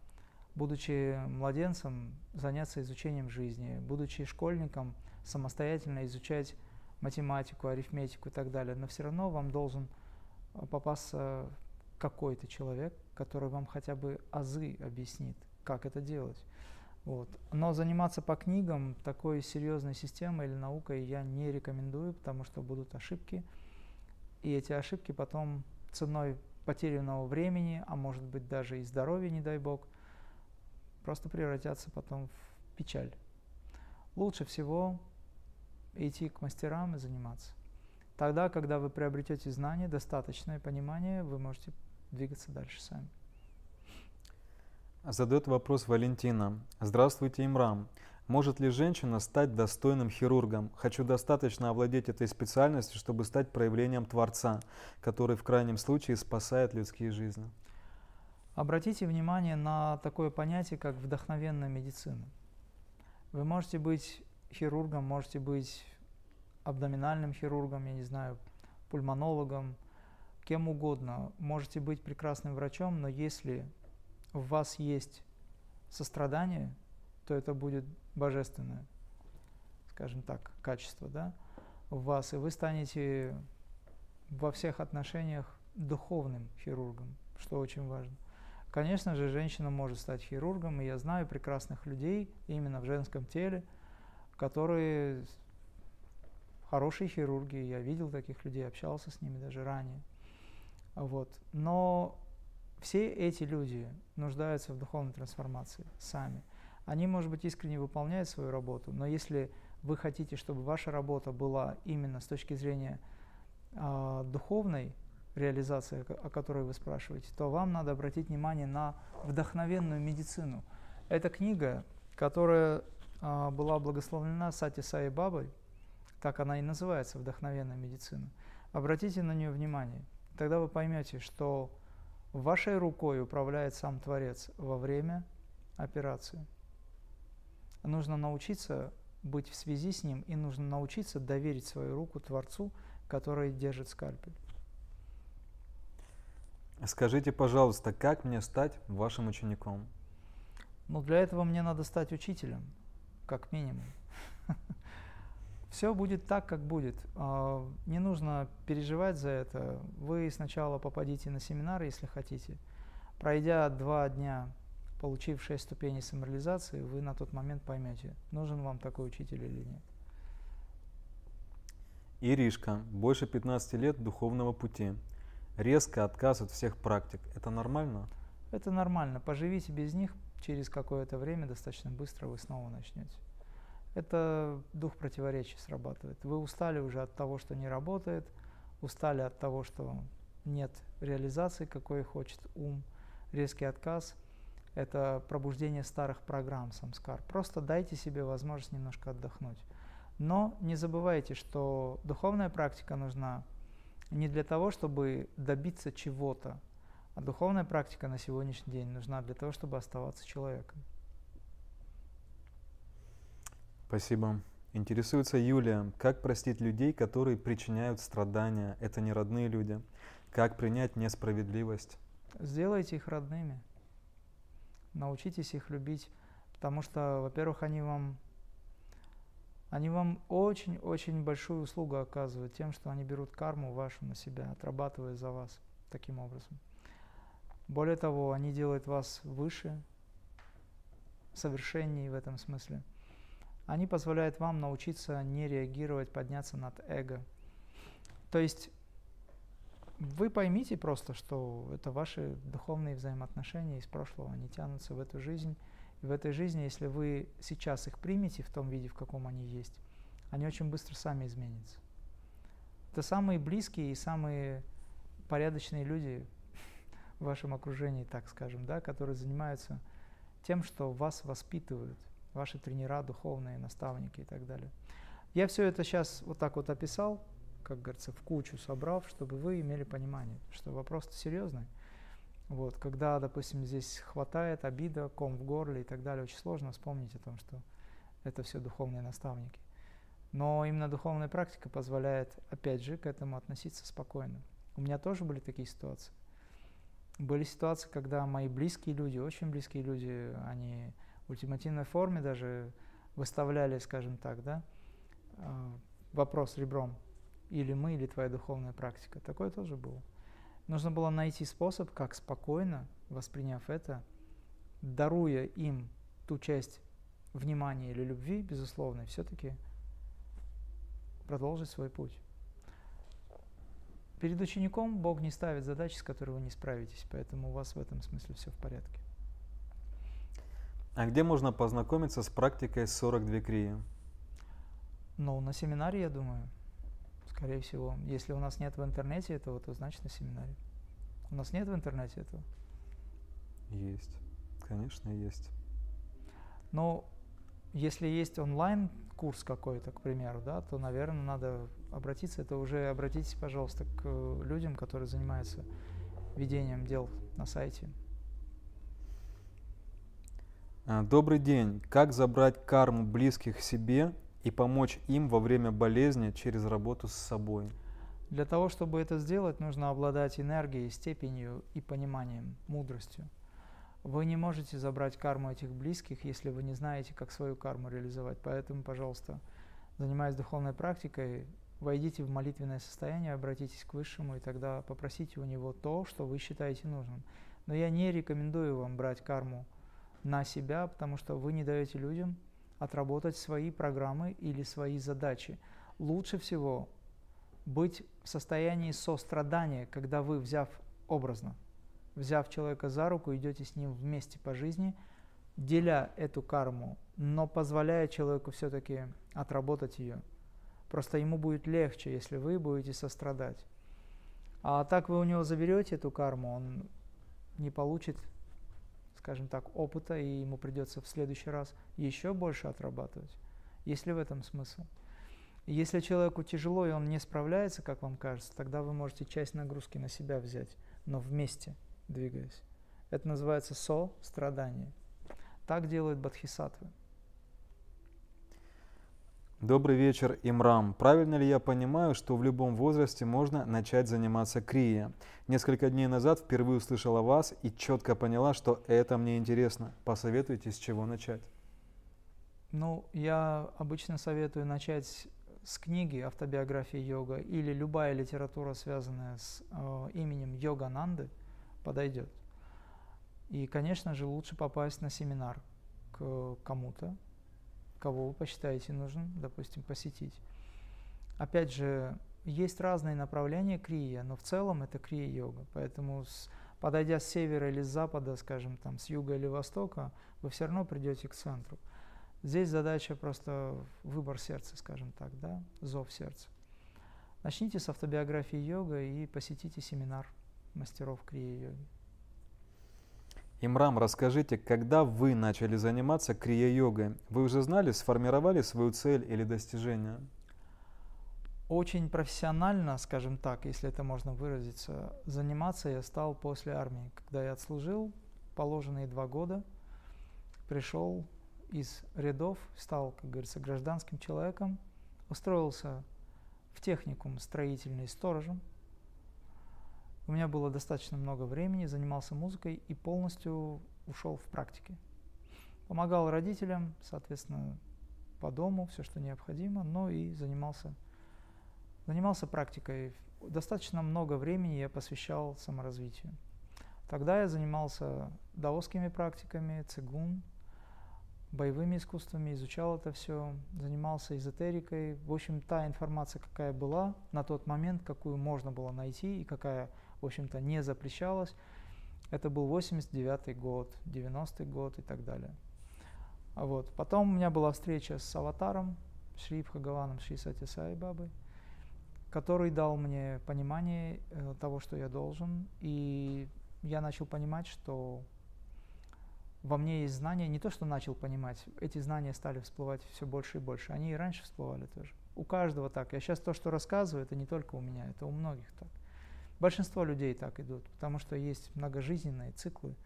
будучи младенцем, заняться изучением жизни, будучи школьником, самостоятельно изучать математику, арифметику и так далее. Но все равно вам должен э, попасться какой-то человек, который вам хотя бы азы объяснит, как это делать. Вот. Но заниматься по книгам такой серьезной системой или наукой я не рекомендую, потому что будут ошибки – и эти ошибки потом ценой потерянного времени, а может быть даже и здоровья, не дай бог, просто превратятся потом в печаль. Лучше всего идти к мастерам и заниматься. Тогда, когда вы приобретете знания, достаточное понимание, вы можете двигаться дальше сами. Задает вопрос Валентина. Здравствуйте, Имрам. Может ли женщина стать достойным хирургом? Хочу достаточно овладеть этой специальностью, чтобы стать проявлением Творца, который в крайнем случае спасает людские жизни. Обратите внимание на такое понятие, как вдохновенная медицина. Вы можете быть хирургом, можете быть абдоминальным хирургом, я не знаю, пульмонологом, кем угодно. Можете быть прекрасным врачом, но если в вас есть сострадание, то это будет божественное, скажем так, качество да, в вас, и вы станете во всех отношениях духовным хирургом, что очень важно. Конечно же, женщина может стать хирургом, и я знаю прекрасных людей именно в женском теле, которые хорошие хирурги, я видел таких людей, общался с ними даже ранее. Вот. Но все эти люди нуждаются в духовной трансформации сами. Они, может быть, искренне выполняют свою работу, но если вы хотите, чтобы ваша работа была именно с точки зрения э, духовной реализации, о которой вы спрашиваете, то вам надо обратить внимание на вдохновенную медицину. Эта книга, которая э, была благословлена Сати Саи Бабой, так она и называется «Вдохновенная медицина», обратите на нее внимание. Тогда вы поймете, что вашей рукой управляет сам Творец во время операции. Нужно научиться быть в связи с ним, и нужно научиться доверить свою руку Творцу, который держит скальпель. Скажите, пожалуйста, как мне стать вашим учеником? Ну, для этого мне надо стать учителем, как минимум. <laughs> Все будет так, как будет. А, не нужно переживать за это. Вы сначала попадите на семинар, если хотите. Пройдя два дня получив 6 ступеней самореализации, вы на тот момент поймете, нужен вам такой учитель или нет. Иришка, больше 15 лет духовного пути. Резко отказ от всех практик. Это нормально? Это нормально. Поживите без них, через какое-то время, достаточно быстро вы снова начнете. Это дух противоречий срабатывает. Вы устали уже от того, что не работает, устали от того, что нет реализации, какой хочет ум, резкий отказ – это пробуждение старых программ самскар. Просто дайте себе возможность немножко отдохнуть. Но не забывайте, что духовная практика нужна не для того, чтобы добиться чего-то, а духовная практика на сегодняшний день нужна для того, чтобы оставаться человеком. Спасибо. Интересуется Юлия, как простить людей, которые причиняют страдания? Это не родные люди. Как принять несправедливость? Сделайте их родными научитесь их любить, потому что, во-первых, они вам, они вам очень-очень большую услугу оказывают тем, что они берут карму вашу на себя, отрабатывая за вас таким образом. Более того, они делают вас выше, совершеннее в этом смысле. Они позволяют вам научиться не реагировать, подняться над эго. То есть вы поймите просто, что это ваши духовные взаимоотношения из прошлого, они тянутся в эту жизнь. И в этой жизни, если вы сейчас их примете в том виде, в каком они есть, они очень быстро сами изменятся. Это самые близкие и самые порядочные люди в вашем окружении, так скажем, да, которые занимаются тем, что вас воспитывают, ваши тренера, духовные наставники и так далее. Я все это сейчас вот так вот описал, как говорится, в кучу собрав, чтобы вы имели понимание, что вопрос серьезный. Вот, когда, допустим, здесь хватает обида, ком в горле и так далее, очень сложно вспомнить о том, что это все духовные наставники. Но именно духовная практика позволяет, опять же, к этому относиться спокойно. У меня тоже были такие ситуации. Были ситуации, когда мои близкие люди, очень близкие люди, они ультимативной форме даже выставляли, скажем так, да, а, вопрос ребром, или мы, или твоя духовная практика. Такое тоже было. Нужно было найти способ, как спокойно, восприняв это, даруя им ту часть внимания или любви, безусловно, все-таки продолжить свой путь. Перед учеником Бог не ставит задачи, с которой вы не справитесь, поэтому у вас в этом смысле все в порядке. А где можно познакомиться с практикой 42 крии? Ну, на семинаре, я думаю, скорее всего. Если у нас нет в интернете этого, то значит на семинаре. У нас нет в интернете этого? Есть, конечно, есть. Но если есть онлайн курс какой-то, к примеру, да, то, наверное, надо обратиться. Это уже обратитесь, пожалуйста, к людям, которые занимаются ведением дел на сайте. А, добрый день. Как забрать карму близких себе и помочь им во время болезни через работу с собой? Для того, чтобы это сделать, нужно обладать энергией, степенью и пониманием, мудростью. Вы не можете забрать карму этих близких, если вы не знаете, как свою карму реализовать. Поэтому, пожалуйста, занимаясь духовной практикой, войдите в молитвенное состояние, обратитесь к Высшему, и тогда попросите у Него то, что вы считаете нужным. Но я не рекомендую вам брать карму на себя, потому что вы не даете людям отработать свои программы или свои задачи. Лучше всего быть в состоянии сострадания, когда вы, взяв образно, взяв человека за руку, идете с ним вместе по жизни, деля эту карму, но позволяя человеку все-таки отработать ее. Просто ему будет легче, если вы будете сострадать. А так вы у него заберете эту карму, он не получит, скажем так, опыта, и ему придется в следующий раз еще больше отрабатывать. Есть ли в этом смысл? Если человеку тяжело и он не справляется, как вам кажется, тогда вы можете часть нагрузки на себя взять, но вместе двигаясь. Это называется со-страдание. Так делают бодхисаттвы. Добрый вечер, Имрам. Правильно ли я понимаю, что в любом возрасте можно начать заниматься крия? Несколько дней назад впервые услышала вас и четко поняла, что это мне интересно. Посоветуйте, с чего начать. Ну, я обычно советую начать с книги автобиографии йога или любая литература, связанная с э, именем Йогананды, подойдет. И, конечно же, лучше попасть на семинар к кому-то, кого вы посчитаете нужным, допустим, посетить. Опять же, есть разные направления крия, но в целом это крия-йога. Поэтому, с, подойдя с севера или с запада, скажем, там, с юга или востока, вы все равно придете к центру. Здесь задача просто выбор сердца, скажем так, да, зов сердца. Начните с автобиографии йога и посетите семинар мастеров крия-йоги. Имрам, расскажите, когда вы начали заниматься крия-йогой, вы уже знали, сформировали свою цель или достижение? Очень профессионально, скажем так, если это можно выразиться, заниматься я стал после армии. Когда я отслужил положенные два года, пришел из рядов, стал, как говорится, гражданским человеком, устроился в техникум строительный сторожем. У меня было достаточно много времени, занимался музыкой и полностью ушел в практике. Помогал родителям, соответственно, по дому, все, что необходимо, но и занимался, занимался практикой. Достаточно много времени я посвящал саморазвитию. Тогда я занимался даосскими практиками, цигун, боевыми искусствами, изучал это все, занимался эзотерикой. В общем, та информация, какая была на тот момент, какую можно было найти и какая, в общем-то, не запрещалась, это был 89 год, 90-й год и так далее. Вот. Потом у меня была встреча с аватаром, Шри Бхагаваном Шри Сати Сай Бабой, который дал мне понимание э, того, что я должен, и я начал понимать, что во мне есть знания, не то, что начал понимать, эти знания стали всплывать все больше и больше. Они и раньше всплывали тоже. У каждого так. Я сейчас то, что рассказываю, это не только у меня, это у многих так. Большинство людей так идут, потому что есть многожизненные циклы,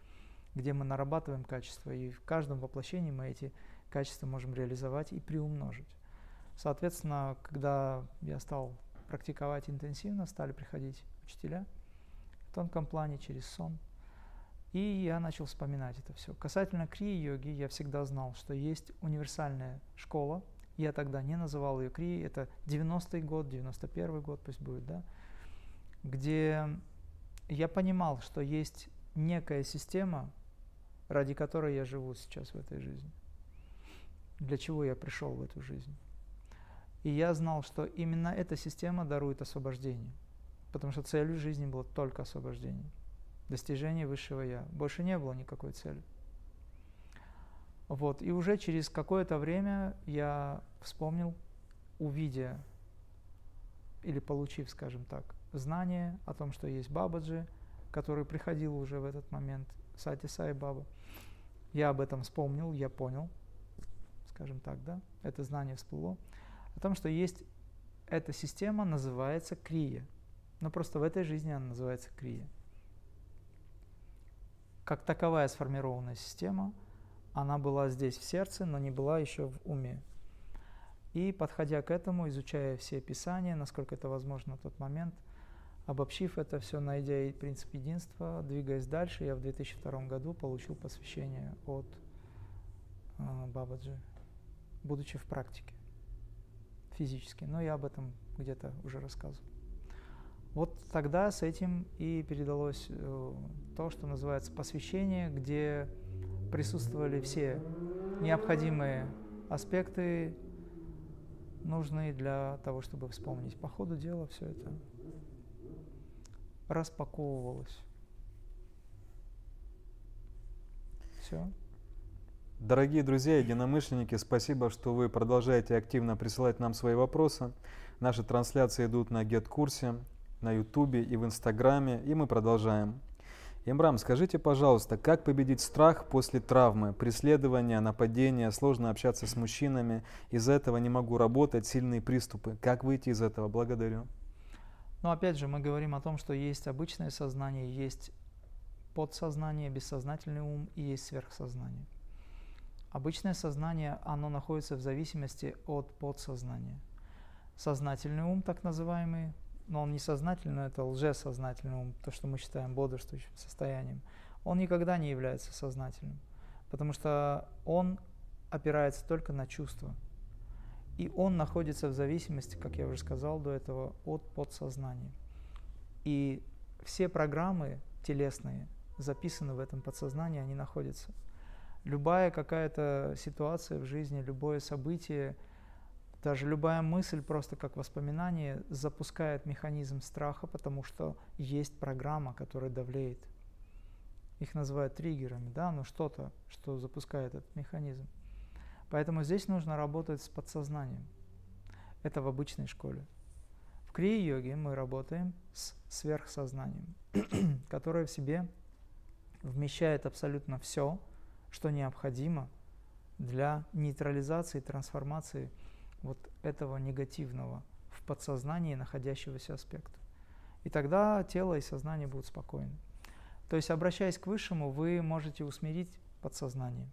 где мы нарабатываем качество, и в каждом воплощении мы эти качества можем реализовать и приумножить. Соответственно, когда я стал практиковать интенсивно, стали приходить учителя в тонком плане через сон – и я начал вспоминать это все. Касательно крии-йоги, я всегда знал, что есть универсальная школа. Я тогда не называл ее крии, это 90-й год, 91-й год пусть будет, да, где я понимал, что есть некая система, ради которой я живу сейчас в этой жизни. Для чего я пришел в эту жизнь. И я знал, что именно эта система дарует освобождение. Потому что целью жизни было только освобождение достижение высшего Я. Больше не было никакой цели. Вот. И уже через какое-то время я вспомнил, увидя или получив, скажем так, знание о том, что есть Бабаджи, который приходил уже в этот момент, Сати Сай Баба. Я об этом вспомнил, я понял, скажем так, да, это знание всплыло, о том, что есть эта система, называется Крия. Но просто в этой жизни она называется Крия как таковая сформированная система, она была здесь в сердце, но не была еще в уме. И подходя к этому, изучая все писания, насколько это возможно на тот момент, обобщив это все, найдя принцип единства, двигаясь дальше, я в 2002 году получил посвящение от э, Бабаджи, будучи в практике физически. Но я об этом где-то уже рассказывал. Вот тогда с этим и передалось э, то, что называется посвящение, где присутствовали все необходимые аспекты, нужные для того, чтобы вспомнить. По ходу дела все это распаковывалось. Все. Дорогие друзья, единомышленники, спасибо, что вы продолжаете активно присылать нам свои вопросы. Наши трансляции идут на GetCурсе на Ютубе и в Инстаграме, и мы продолжаем. Имрам, скажите, пожалуйста, как победить страх после травмы, преследования, нападения, сложно общаться с мужчинами, из-за этого не могу работать, сильные приступы. Как выйти из этого? Благодарю. Но опять же, мы говорим о том, что есть обычное сознание, есть подсознание, бессознательный ум и есть сверхсознание. Обычное сознание, оно находится в зависимости от подсознания. Сознательный ум, так называемый, но он несознательный, это лжесознательный ум, то, что мы считаем бодрствующим состоянием, он никогда не является сознательным, потому что он опирается только на чувства. И он находится в зависимости, как я уже сказал до этого, от подсознания. И все программы телесные записаны в этом подсознании, они находятся. Любая какая-то ситуация в жизни, любое событие – даже любая мысль, просто как воспоминание, запускает механизм страха, потому что есть программа, которая давлеет. Их называют триггерами, да, но что-то, что запускает этот механизм. Поэтому здесь нужно работать с подсознанием. Это в обычной школе. В крия-йоге мы работаем с сверхсознанием, <clears throat> которое в себе вмещает абсолютно все, что необходимо для нейтрализации, трансформации вот этого негативного в подсознании находящегося аспекта. И тогда тело и сознание будут спокойны. То есть, обращаясь к Высшему, вы можете усмирить подсознание,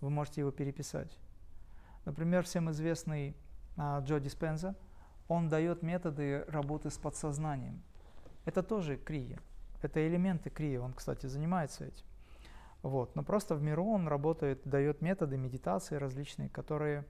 вы можете его переписать. Например, всем известный а, Джо Диспенза, он дает методы работы с подсознанием. Это тоже крия, это элементы крия, он, кстати, занимается этим. Вот. Но просто в миру он работает, дает методы медитации различные, которые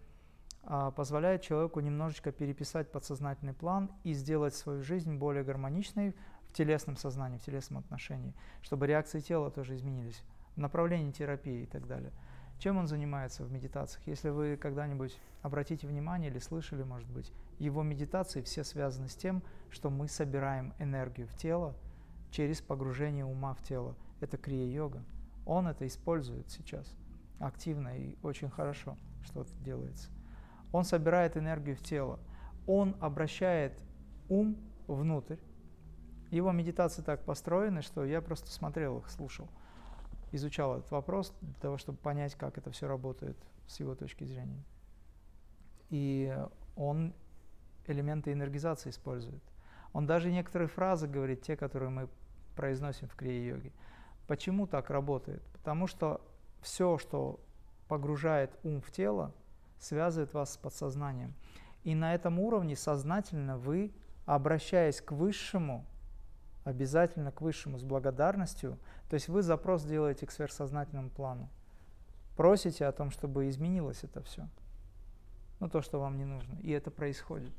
а, позволяет человеку немножечко переписать подсознательный план и сделать свою жизнь более гармоничной в телесном сознании, в телесном отношении, чтобы реакции тела тоже изменились, в направлении терапии и так далее. Чем он занимается в медитациях? Если вы когда-нибудь обратите внимание или слышали, может быть, его медитации все связаны с тем, что мы собираем энергию в тело через погружение ума в тело. Это крия-йога. Он это использует сейчас активно и очень хорошо, что это делается. Он собирает энергию в тело. Он обращает ум внутрь. Его медитации так построены, что я просто смотрел их, слушал изучал этот вопрос для того, чтобы понять, как это все работает с его точки зрения. И он элементы энергизации использует. Он даже некоторые фразы говорит, те, которые мы произносим в крия-йоге. Почему так работает? Потому что все, что погружает ум в тело, связывает вас с подсознанием. И на этом уровне сознательно вы, обращаясь к высшему, обязательно к высшему с благодарностью. То есть вы запрос делаете к сверхсознательному плану. Просите о том, чтобы изменилось это все. Ну, то, что вам не нужно. И это происходит.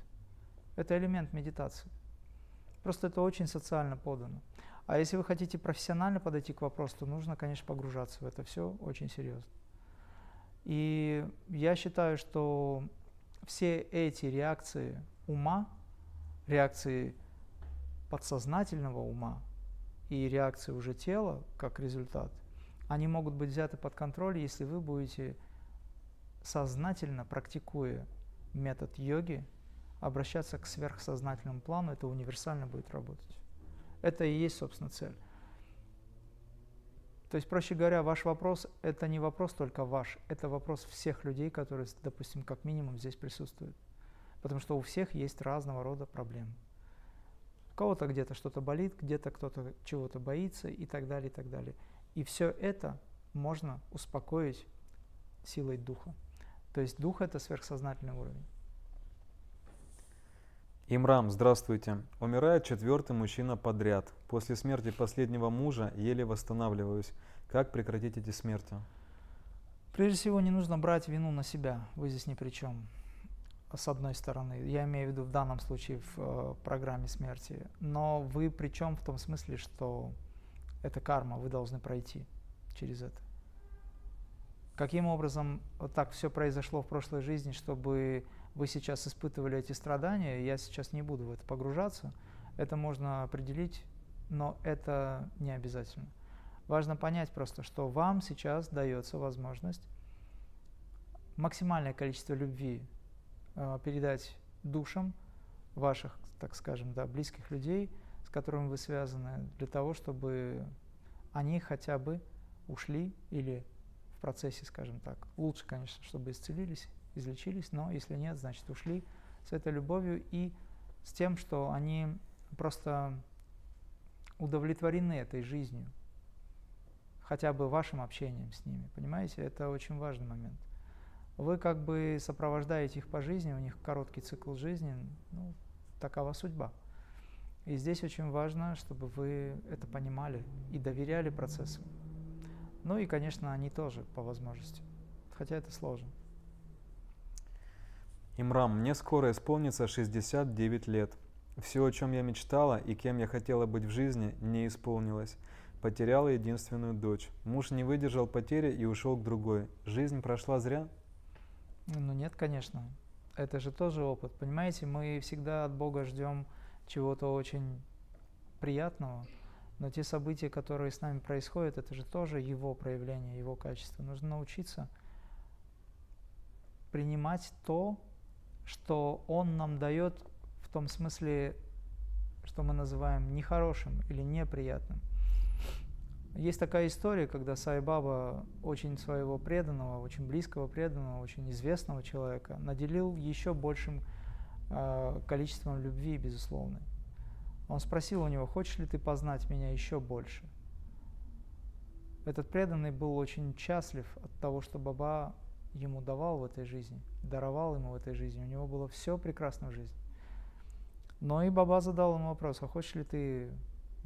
Это элемент медитации. Просто это очень социально подано. А если вы хотите профессионально подойти к вопросу, то нужно, конечно, погружаться в это все очень серьезно. И я считаю, что все эти реакции ума, реакции подсознательного ума и реакции уже тела как результат, они могут быть взяты под контроль, если вы будете сознательно, практикуя метод йоги, обращаться к сверхсознательному плану, это универсально будет работать. Это и есть, собственно, цель. То есть, проще говоря, ваш вопрос – это не вопрос только ваш, это вопрос всех людей, которые, допустим, как минимум здесь присутствуют. Потому что у всех есть разного рода проблемы кого-то где-то что-то болит, где-то кто-то чего-то боится и так далее, и так далее. И все это можно успокоить силой духа. То есть дух – это сверхсознательный уровень. Имрам, здравствуйте. Умирает четвертый мужчина подряд. После смерти последнего мужа еле восстанавливаюсь. Как прекратить эти смерти? Прежде всего, не нужно брать вину на себя. Вы здесь ни при чем с одной стороны, я имею в виду в данном случае в э, программе смерти, но вы причем в том смысле, что это карма, вы должны пройти через это. Каким образом вот так все произошло в прошлой жизни, чтобы вы сейчас испытывали эти страдания, я сейчас не буду в это погружаться, это можно определить, но это не обязательно. Важно понять просто, что вам сейчас дается возможность максимальное количество любви передать душам ваших, так скажем, да, близких людей, с которыми вы связаны, для того, чтобы они хотя бы ушли или в процессе, скажем так, лучше, конечно, чтобы исцелились, излечились, но если нет, значит ушли с этой любовью и с тем, что они просто удовлетворены этой жизнью, хотя бы вашим общением с ними, понимаете, это очень важный момент вы как бы сопровождаете их по жизни, у них короткий цикл жизни, ну, такова судьба. И здесь очень важно, чтобы вы это понимали и доверяли процессу. Ну и, конечно, они тоже по возможности, хотя это сложно. Имрам, мне скоро исполнится 69 лет. Все, о чем я мечтала и кем я хотела быть в жизни, не исполнилось. Потеряла единственную дочь. Муж не выдержал потери и ушел к другой. Жизнь прошла зря? Ну нет, конечно. Это же тоже опыт. Понимаете, мы всегда от Бога ждем чего-то очень приятного, но те события, которые с нами происходят, это же тоже его проявление, его качество. Нужно научиться принимать то, что он нам дает в том смысле, что мы называем нехорошим или неприятным. Есть такая история, когда Сайбаба очень своего преданного, очень близкого преданного, очень известного человека наделил еще большим э, количеством любви, безусловно. Он спросил у него, хочешь ли ты познать меня еще больше? Этот преданный был очень счастлив от того, что Баба ему давал в этой жизни, даровал ему в этой жизни. У него было все прекрасно в жизни. Но и Баба задал ему вопрос, а хочешь ли ты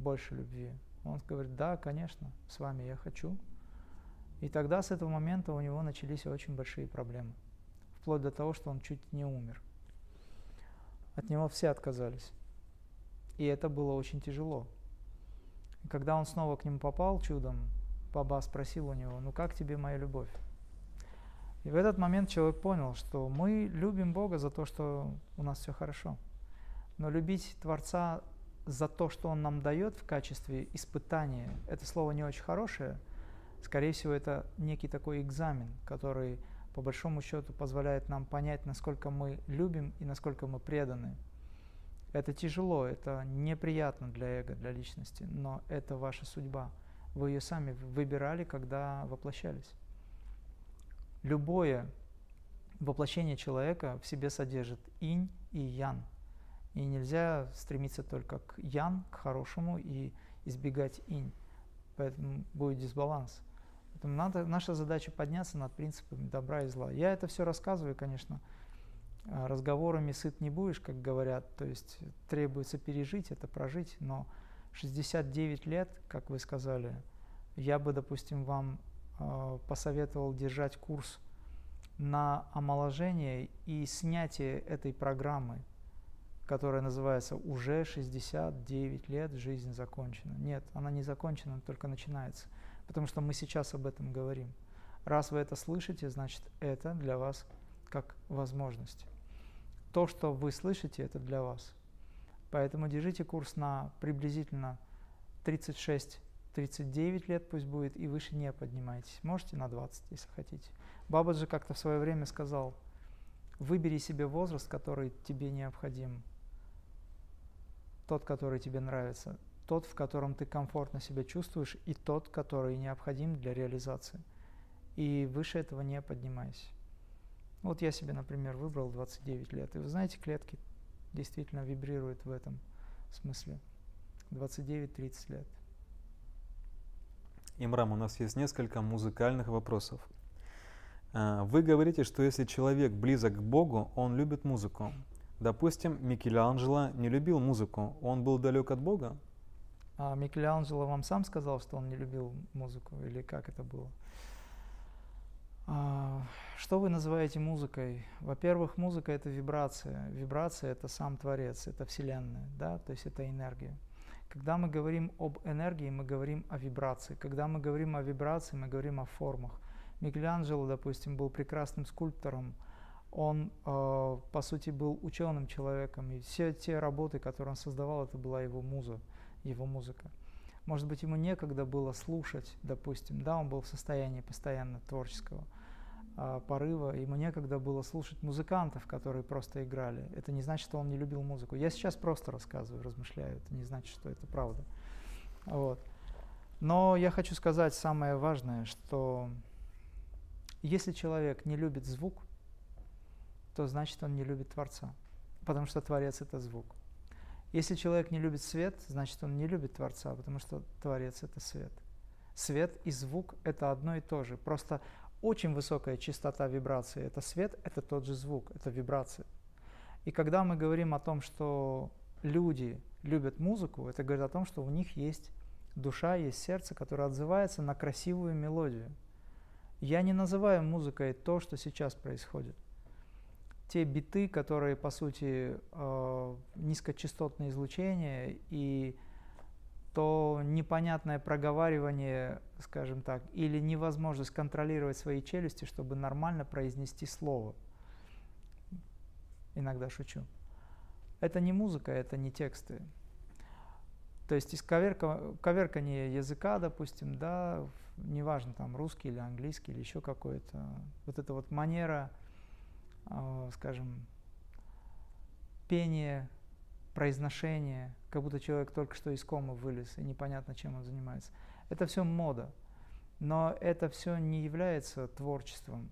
больше любви? Он говорит, да, конечно, с вами я хочу. И тогда с этого момента у него начались очень большие проблемы. Вплоть до того, что он чуть не умер. От него все отказались. И это было очень тяжело. И когда он снова к нему попал чудом, Баба спросил у него, ну как тебе моя любовь? И в этот момент человек понял, что мы любим Бога за то, что у нас все хорошо. Но любить Творца за то, что Он нам дает в качестве испытания, это слово не очень хорошее. Скорее всего, это некий такой экзамен, который по большому счету позволяет нам понять, насколько мы любим и насколько мы преданы. Это тяжело, это неприятно для эго, для личности, но это ваша судьба. Вы ее сами выбирали, когда воплощались. Любое воплощение человека в себе содержит инь и ян – и нельзя стремиться только к ян, к хорошему и избегать инь. Поэтому будет дисбаланс. Поэтому надо, наша задача подняться над принципами добра и зла. Я это все рассказываю, конечно, а, разговорами сыт не будешь, как говорят, то есть требуется пережить это, прожить, но 69 лет, как вы сказали, я бы, допустим, вам э, посоветовал держать курс на омоложение и снятие этой программы, которая называется «Уже 69 лет жизнь закончена». Нет, она не закончена, она только начинается, потому что мы сейчас об этом говорим. Раз вы это слышите, значит, это для вас как возможность. То, что вы слышите, это для вас. Поэтому держите курс на приблизительно 36-39 лет пусть будет, и выше не поднимайтесь. Можете на 20, если хотите. Бабаджи как-то в свое время сказал, выбери себе возраст, который тебе необходим тот, который тебе нравится, тот, в котором ты комфортно себя чувствуешь, и тот, который необходим для реализации. И выше этого не поднимайся. Вот я себе, например, выбрал 29 лет. И вы знаете, клетки действительно вибрируют в этом смысле. 29-30 лет. Имрам, у нас есть несколько музыкальных вопросов. А, вы говорите, что если человек близок к Богу, он любит музыку. Допустим, Микеланджело не любил музыку, он был далек от Бога? А Микеланджело вам сам сказал, что он не любил музыку, или как это было? А, что вы называете музыкой? Во-первых, музыка это вибрация. Вибрация это сам Творец, это Вселенная, да, то есть это энергия. Когда мы говорим об энергии, мы говорим о вибрации. Когда мы говорим о вибрации, мы говорим о формах. Микеланджело, допустим, был прекрасным скульптором, он, э, по сути, был ученым человеком, и все те работы, которые он создавал, это была его муза, его музыка. Может быть, ему некогда было слушать, допустим, да, он был в состоянии постоянно творческого э, порыва, ему некогда было слушать музыкантов, которые просто играли. Это не значит, что он не любил музыку. Я сейчас просто рассказываю, размышляю, это не значит, что это правда. Вот. Но я хочу сказать самое важное, что если человек не любит звук, то значит он не любит Творца, потому что Творец – это звук. Если человек не любит свет, значит он не любит Творца, потому что Творец – это свет. Свет и звук – это одно и то же, просто очень высокая частота вибрации – это свет, это тот же звук, это вибрация. И когда мы говорим о том, что люди любят музыку, это говорит о том, что у них есть душа, есть сердце, которое отзывается на красивую мелодию. Я не называю музыкой то, что сейчас происходит те биты, которые, по сути, э, низкочастотное излучение и то непонятное проговаривание, скажем так, или невозможность контролировать свои челюсти, чтобы нормально произнести слово. Иногда шучу. Это не музыка, это не тексты. То есть из коверка, коверкания языка, допустим, да, неважно, там русский или английский или еще какой-то, вот эта вот манера скажем, пение, произношение, как будто человек только что из комы вылез и непонятно, чем он занимается. Это все мода, но это все не является творчеством,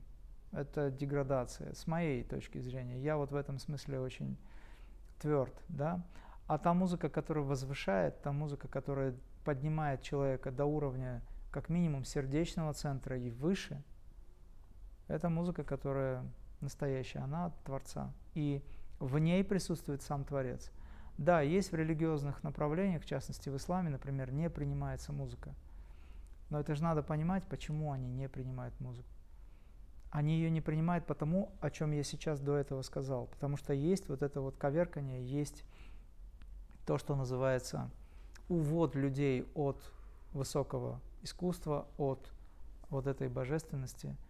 это деградация, с моей точки зрения. Я вот в этом смысле очень тверд, да. А та музыка, которая возвышает, та музыка, которая поднимает человека до уровня как минимум сердечного центра и выше, это музыка, которая настоящая, она от Творца. И в ней присутствует сам Творец. Да, есть в религиозных направлениях, в частности в исламе, например, не принимается музыка. Но это же надо понимать, почему они не принимают музыку. Они ее не принимают потому, о чем я сейчас до этого сказал. Потому что есть вот это вот коверкание, есть то, что называется увод людей от высокого искусства, от вот этой божественности –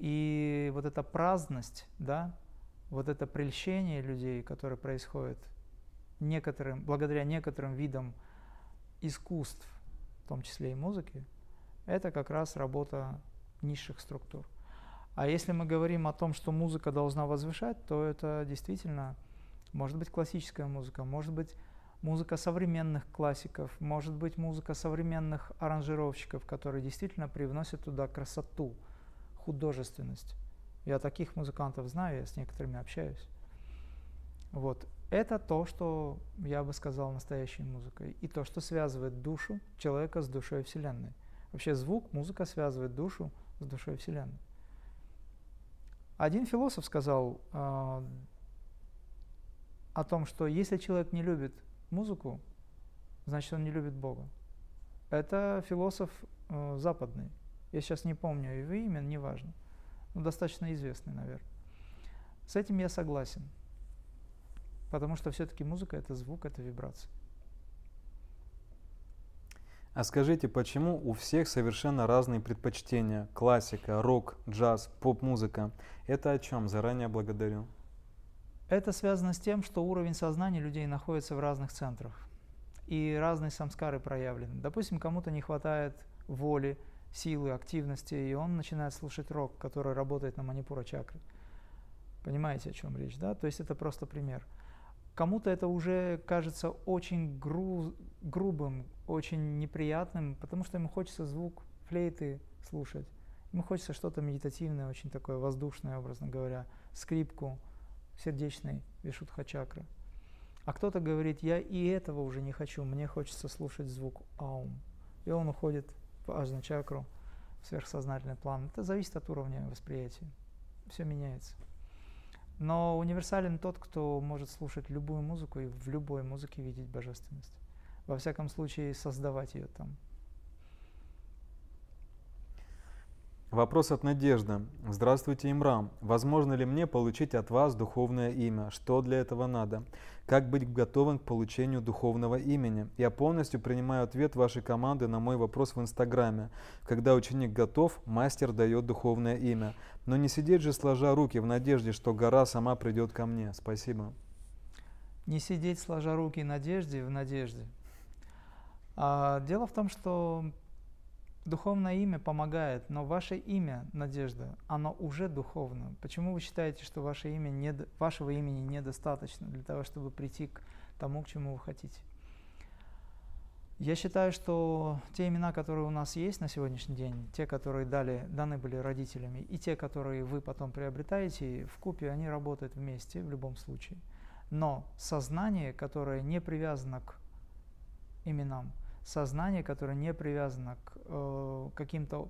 И вот эта праздность, да, вот это прельщение людей, которое происходит некоторым, благодаря некоторым видам искусств, в том числе и музыки, это как раз работа низших структур. А если мы говорим о том, что музыка должна возвышать, то это действительно может быть классическая музыка, может быть музыка современных классиков, может быть музыка современных аранжировщиков, которые действительно привносят туда красоту, художественность. Я таких музыкантов знаю, я с некоторыми общаюсь. Вот. Это то, что я бы сказал настоящей музыкой. И то, что связывает душу человека с душой Вселенной. Вообще звук, музыка связывает душу с душой Вселенной. Один философ сказал э, о том, что если человек не любит музыку, значит он не любит Бога. Это философ э, западный. Я сейчас не помню его имя, неважно. Но достаточно известный, наверное. С этим я согласен. Потому что все-таки музыка это звук, это вибрация. А скажите, почему у всех совершенно разные предпочтения? Классика, рок, джаз, поп-музыка. Это о чем? Заранее благодарю. Это связано с тем, что уровень сознания людей находится в разных центрах. И разные самскары проявлены. Допустим, кому-то не хватает воли, силы, активности, и он начинает слушать рок, который работает на манипура чакре. Понимаете, о чем речь, да? То есть это просто пример. Кому-то это уже кажется очень гру грубым, очень неприятным, потому что ему хочется звук флейты слушать. Ему хочется что-то медитативное, очень такое воздушное, образно говоря, скрипку сердечной вишудха чакры. А кто-то говорит, я и этого уже не хочу, мне хочется слушать звук аум. И он уходит в ажна чакру, в сверхсознательный план. Это зависит от уровня восприятия. Все меняется. Но универсален тот, кто может слушать любую музыку и в любой музыке видеть божественность. Во всяком случае, создавать ее там. Вопрос от Надежды. Здравствуйте, Имрам. Возможно ли мне получить от вас духовное имя? Что для этого надо? Как быть готовым к получению духовного имени? Я полностью принимаю ответ вашей команды на мой вопрос в Инстаграме. Когда ученик готов, мастер дает духовное имя. Но не сидеть же сложа руки в надежде, что гора сама придет ко мне. Спасибо. Не сидеть сложа руки в надежде, в надежде. А, дело в том, что Духовное имя помогает, но ваше имя, Надежда, оно уже духовно. Почему вы считаете, что ваше имя не, вашего имени недостаточно для того, чтобы прийти к тому, к чему вы хотите? Я считаю, что те имена, которые у нас есть на сегодняшний день, те, которые дали, даны были родителями, и те, которые вы потом приобретаете, в купе они работают вместе в любом случае. Но сознание, которое не привязано к именам, сознание, которое не привязано к э, каким-то,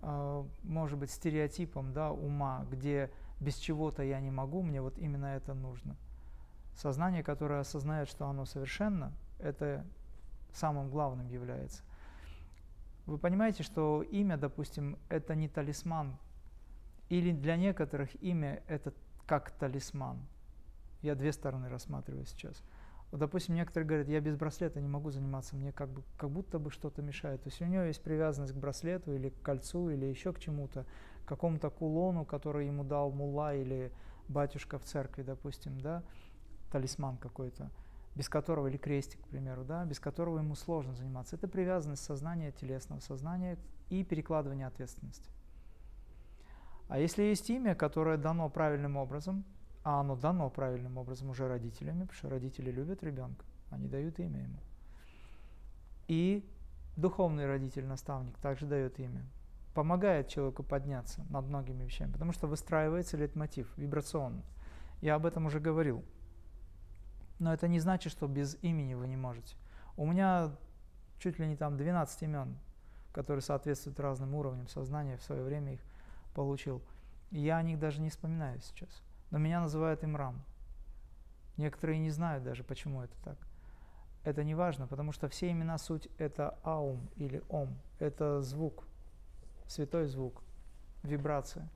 э, может быть, стереотипам да, ума, где без чего-то я не могу, мне вот именно это нужно. Сознание, которое осознает, что оно совершенно, это самым главным является. Вы понимаете, что имя, допустим, это не талисман, или для некоторых имя это как талисман. Я две стороны рассматриваю сейчас – вот, допустим, некоторые говорят, я без браслета не могу заниматься, мне как, бы, как будто бы что-то мешает. То есть у него есть привязанность к браслету или к кольцу, или еще к чему-то, к какому-то кулону, который ему дал мулла или батюшка в церкви, допустим, да, талисман какой-то, без которого, или крестик, к примеру, да, без которого ему сложно заниматься. Это привязанность сознания, телесного сознания и перекладывание ответственности. А если есть имя, которое дано правильным образом, а оно дано правильным образом уже родителями, потому что родители любят ребенка, они дают имя ему. И духовный родитель, наставник также дает имя. Помогает человеку подняться над многими вещами, потому что выстраивается лейтмотив вибрационно. Я об этом уже говорил. Но это не значит, что без имени вы не можете. У меня чуть ли не там 12 имен, которые соответствуют разным уровням сознания, в свое время их получил. я о них даже не вспоминаю сейчас но меня называют Имрам. Некоторые не знают даже, почему это так. Это не важно, потому что все имена суть это аум или ом. Это звук, святой звук, вибрация,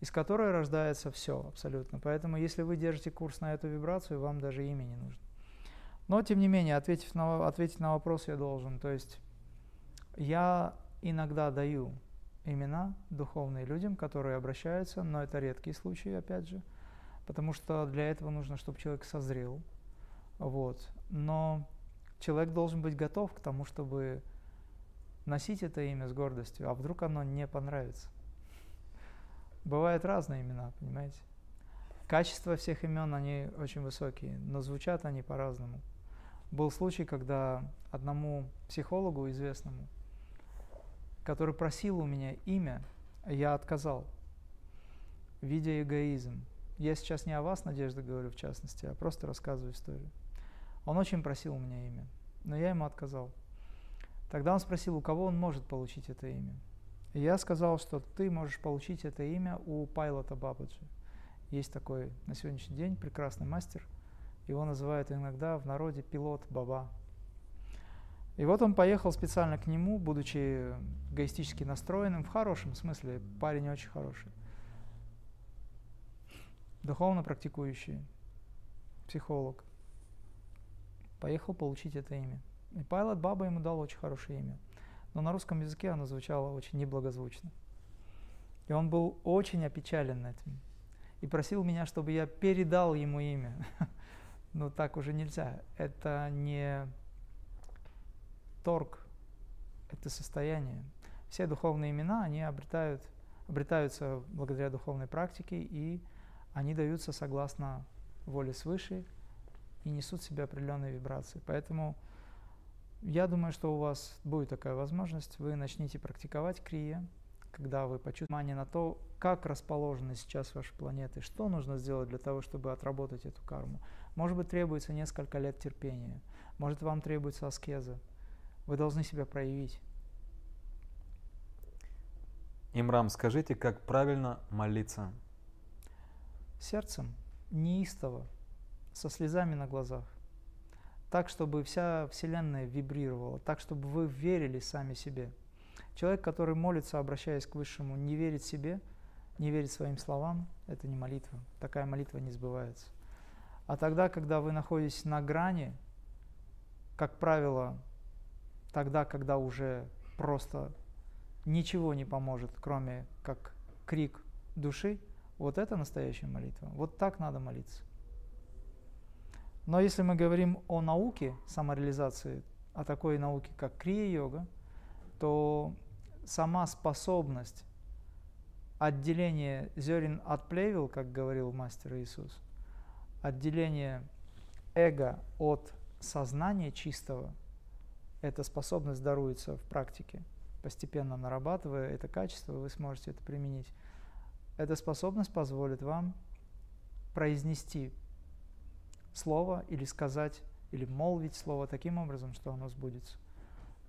из которой рождается все абсолютно. Поэтому если вы держите курс на эту вибрацию, вам даже имя не нужно. Но, тем не менее, ответив на, ответить на вопрос я должен. То есть я иногда даю имена духовные людям, которые обращаются, но это редкие случаи, опять же, потому что для этого нужно, чтобы человек созрел. Вот. Но человек должен быть готов к тому, чтобы носить это имя с гордостью, а вдруг оно не понравится. Бывают разные имена, понимаете? Качество всех имен, они очень высокие, но звучат они по-разному. Был случай, когда одному психологу известному, который просил у меня имя, я отказал, видя эгоизм. Я сейчас не о вас, Надежда, говорю в частности, а просто рассказываю историю. Он очень просил у меня имя, но я ему отказал. Тогда он спросил, у кого он может получить это имя. И я сказал, что ты можешь получить это имя у Пайлота Бабаджи. Есть такой на сегодняшний день прекрасный мастер. Его называют иногда в народе пилот Баба. И вот он поехал специально к нему, будучи эгоистически настроенным, в хорошем смысле, парень очень хороший. Духовно практикующий, психолог. Поехал получить это имя. И Пайлот Баба ему дал очень хорошее имя – но на русском языке оно звучало очень неблагозвучно. И он был очень опечален этим и просил меня, чтобы я передал ему имя. <laughs> Но так уже нельзя. Это не торг, это состояние. Все духовные имена, они обретают, обретаются благодаря духовной практике, и они даются согласно воле свыше и несут в себе определенные вибрации. Поэтому я думаю, что у вас будет такая возможность. Вы начнете практиковать крия, когда вы почувствуете внимание на то, как расположены сейчас ваши планеты, что нужно сделать для того, чтобы отработать эту карму. Может быть, требуется несколько лет терпения, может, вам требуется аскеза. Вы должны себя проявить. Имрам, скажите, как правильно молиться? Сердцем, неистово, со слезами на глазах так, чтобы вся Вселенная вибрировала, так, чтобы вы верили сами себе. Человек, который молится, обращаясь к Высшему, не верит себе, не верит своим словам, это не молитва. Такая молитва не сбывается. А тогда, когда вы находитесь на грани, как правило, тогда, когда уже просто ничего не поможет, кроме как крик души, вот это настоящая молитва. Вот так надо молиться. Но если мы говорим о науке самореализации, о такой науке, как крия-йога, то сама способность отделения зерен от плевел, как говорил мастер Иисус, отделение эго от сознания чистого, эта способность даруется в практике. Постепенно нарабатывая это качество, вы сможете это применить. Эта способность позволит вам произнести слово или сказать, или молвить слово таким образом, что оно сбудется.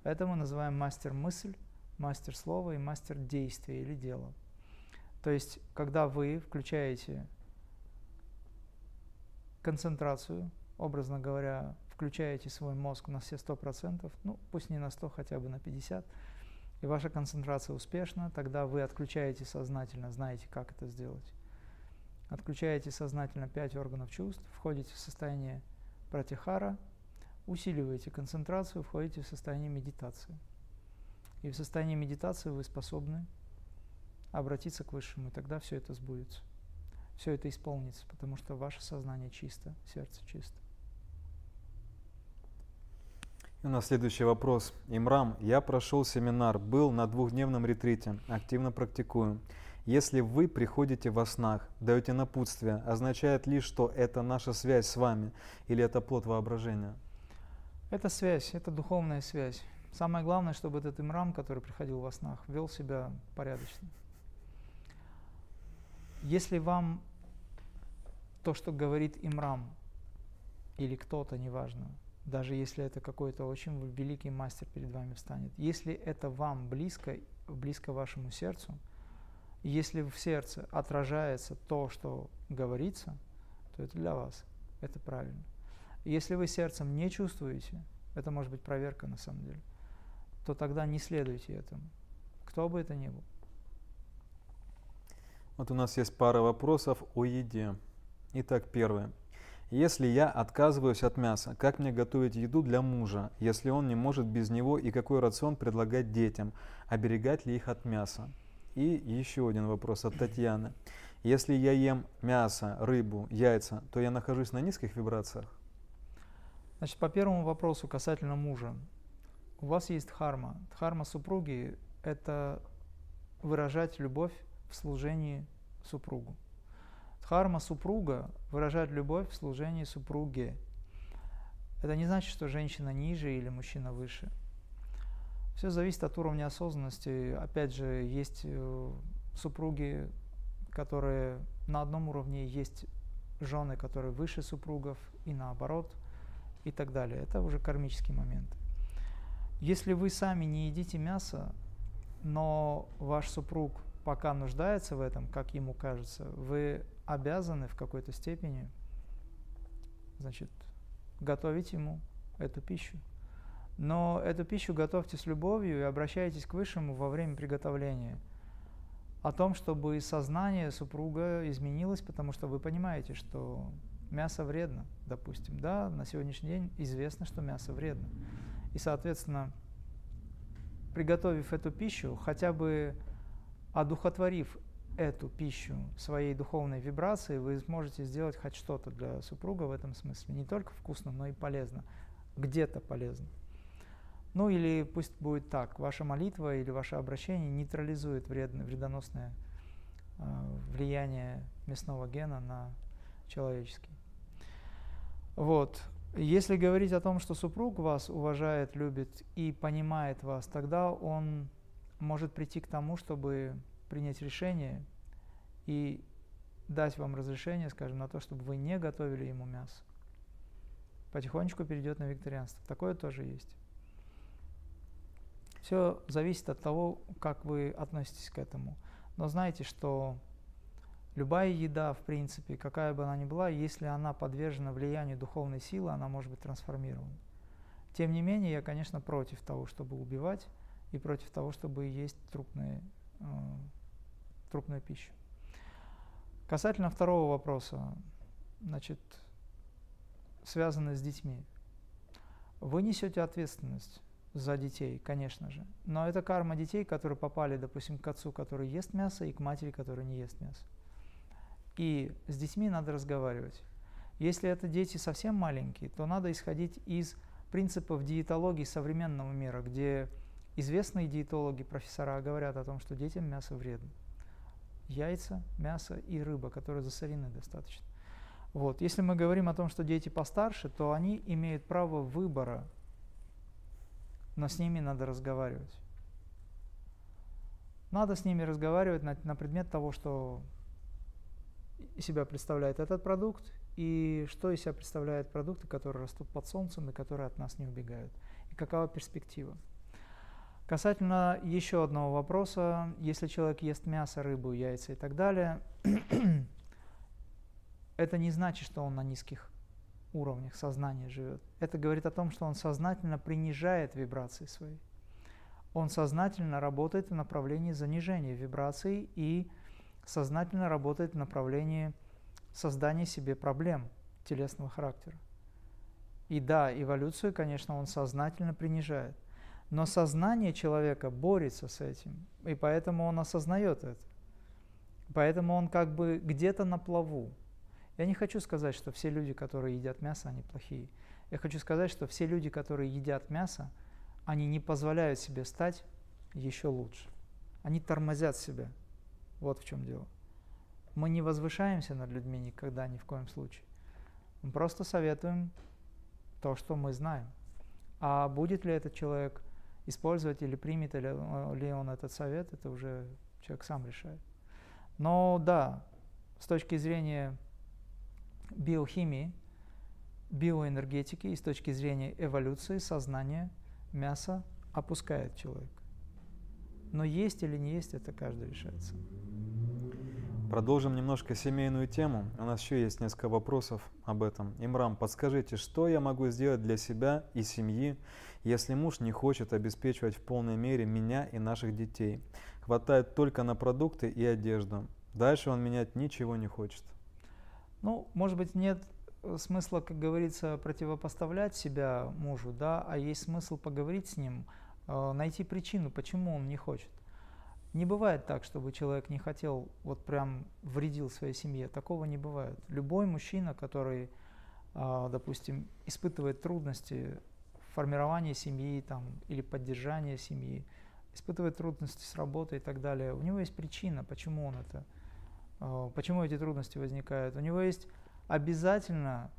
Это мы называем мастер-мысль, мастер слова и мастер действия или дела. То есть, когда вы включаете концентрацию, образно говоря, включаете свой мозг на все 100%, ну пусть не на 100, хотя бы на 50, и ваша концентрация успешна, тогда вы отключаете сознательно, знаете, как это сделать. Отключаете сознательно пять органов чувств, входите в состояние пратихара, усиливаете концентрацию, входите в состояние медитации. И в состоянии медитации вы способны обратиться к Высшему, и тогда все это сбудется. Все это исполнится, потому что ваше сознание чисто, сердце чисто. У нас следующий вопрос. Имрам, я прошел семинар, был на двухдневном ретрите, активно практикую. Если вы приходите во снах, даете напутствие, означает ли, что это наша связь с вами или это плод воображения? Это связь, это духовная связь. Самое главное, чтобы этот имрам, который приходил во снах, вел себя порядочно. Если вам то, что говорит имрам, или кто-то, неважно, даже если это какой-то очень великий мастер перед вами встанет, если это вам близко, близко вашему сердцу – если в сердце отражается то, что говорится, то это для вас, это правильно. Если вы сердцем не чувствуете, это может быть проверка на самом деле, то тогда не следуйте этому, кто бы это ни был. Вот у нас есть пара вопросов о еде. Итак, первое. Если я отказываюсь от мяса, как мне готовить еду для мужа, если он не может без него, и какой рацион предлагать детям, оберегать ли их от мяса? И еще один вопрос от Татьяны. Если я ем мясо, рыбу, яйца, то я нахожусь на низких вибрациях? Значит, по первому вопросу касательно мужа. У вас есть дхарма. Дхарма супруги – это выражать любовь в служении супругу. Дхарма супруга – выражать любовь в служении супруге. Это не значит, что женщина ниже или мужчина выше. Все зависит от уровня осознанности. Опять же, есть э, супруги, которые на одном уровне, есть жены, которые выше супругов, и наоборот, и так далее. Это уже кармический момент. Если вы сами не едите мясо, но ваш супруг пока нуждается в этом, как ему кажется, вы обязаны в какой-то степени значит, готовить ему эту пищу. Но эту пищу готовьте с любовью и обращайтесь к Высшему во время приготовления. О том, чтобы сознание супруга изменилось, потому что вы понимаете, что мясо вредно, допустим. Да, на сегодняшний день известно, что мясо вредно. И, соответственно, приготовив эту пищу, хотя бы одухотворив эту пищу своей духовной вибрацией, вы сможете сделать хоть что-то для супруга в этом смысле. Не только вкусно, но и полезно. Где-то полезно. Ну или пусть будет так, ваша молитва или ваше обращение нейтрализует вредное, вредоносное э, влияние мясного гена на человеческий. Вот. Если говорить о том, что супруг вас уважает, любит и понимает вас, тогда он может прийти к тому, чтобы принять решение и дать вам разрешение, скажем, на то, чтобы вы не готовили ему мясо. Потихонечку перейдет на викторианство. Такое тоже есть. Все зависит от того, как вы относитесь к этому. Но знайте, что любая еда, в принципе, какая бы она ни была, если она подвержена влиянию духовной силы, она может быть трансформирована. Тем не менее, я, конечно, против того, чтобы убивать, и против того, чтобы есть трупные э, трупную пищу. Касательно второго вопроса, значит, связанный с детьми. Вы несете ответственность за детей, конечно же, но это карма детей, которые попали, допустим, к отцу, который ест мясо, и к матери, которая не ест мясо. И с детьми надо разговаривать. Если это дети совсем маленькие, то надо исходить из принципов диетологии современного мира, где известные диетологи, профессора говорят о том, что детям мясо вредно яйца, мясо и рыба, которые засолены достаточно. Вот. Если мы говорим о том, что дети постарше, то они имеют право выбора, но с ними надо разговаривать. Надо с ними разговаривать на, на предмет того, что из себя представляет этот продукт и что из себя представляют продукты, которые растут под солнцем и которые от нас не убегают. И какова перспектива. Касательно еще одного вопроса, если человек ест мясо, рыбу, яйца и так далее, <clears throat> это не значит, что он на низких уровнях сознания живет. Это говорит о том, что он сознательно принижает вибрации свои. Он сознательно работает в направлении занижения вибраций и сознательно работает в направлении создания себе проблем телесного характера. И да, эволюцию, конечно, он сознательно принижает – но сознание человека борется с этим, и поэтому он осознает это. Поэтому он как бы где-то на плаву. Я не хочу сказать, что все люди, которые едят мясо, они плохие. Я хочу сказать, что все люди, которые едят мясо, они не позволяют себе стать еще лучше. Они тормозят себя. Вот в чем дело. Мы не возвышаемся над людьми никогда, ни в коем случае. Мы просто советуем то, что мы знаем. А будет ли этот человек использовать или примет ли, ли он этот совет, это уже человек сам решает. Но да, с точки зрения биохимии, биоэнергетики и с точки зрения эволюции сознания мясо опускает человек. Но есть или не есть, это каждый решается. Продолжим немножко семейную тему. У нас еще есть несколько вопросов об этом. Имрам, подскажите, что я могу сделать для себя и семьи, если муж не хочет обеспечивать в полной мере меня и наших детей? Хватает только на продукты и одежду. Дальше он менять ничего не хочет. Ну, может быть, нет э, смысла, как говорится, противопоставлять себя мужу, да, а есть смысл поговорить с ним, э, найти причину, почему он не хочет. Не бывает так, чтобы человек не хотел, вот прям вредил своей семье. Такого не бывает. Любой мужчина, который, э, допустим, испытывает трудности в формировании семьи там, или поддержания семьи, испытывает трудности с работой и так далее, у него есть причина, почему он это, почему эти трудности возникают. У него есть обязательно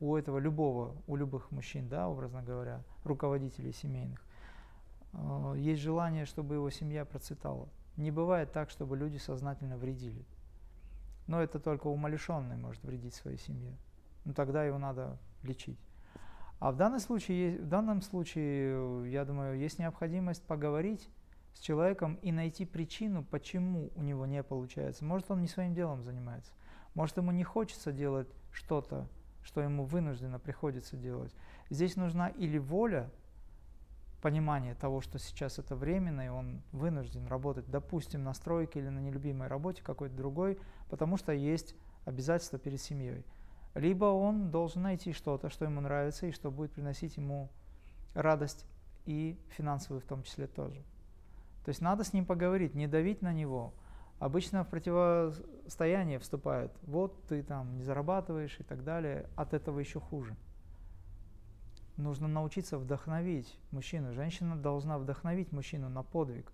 у этого любого, у любых мужчин, да, образно говоря, руководителей семейных, есть желание, чтобы его семья процветала. Не бывает так, чтобы люди сознательно вредили. Но это только умалишенный может вредить своей семье. Ну тогда его надо лечить. А в данном случае, в данном случае, я думаю, есть необходимость поговорить с человеком и найти причину, почему у него не получается. Может, он не своим делом занимается. Может, ему не хочется делать что-то, что ему вынужденно приходится делать. Здесь нужна или воля, понимание того, что сейчас это временно, и он вынужден работать, допустим, на стройке или на нелюбимой работе какой-то другой, потому что есть обязательства перед семьей. Либо он должен найти что-то, что ему нравится и что будет приносить ему радость и финансовую в том числе тоже. То есть надо с ним поговорить, не давить на него – обычно в противостояние вступают. Вот ты там не зарабатываешь и так далее. От этого еще хуже. Нужно научиться вдохновить мужчину. Женщина должна вдохновить мужчину на подвиг.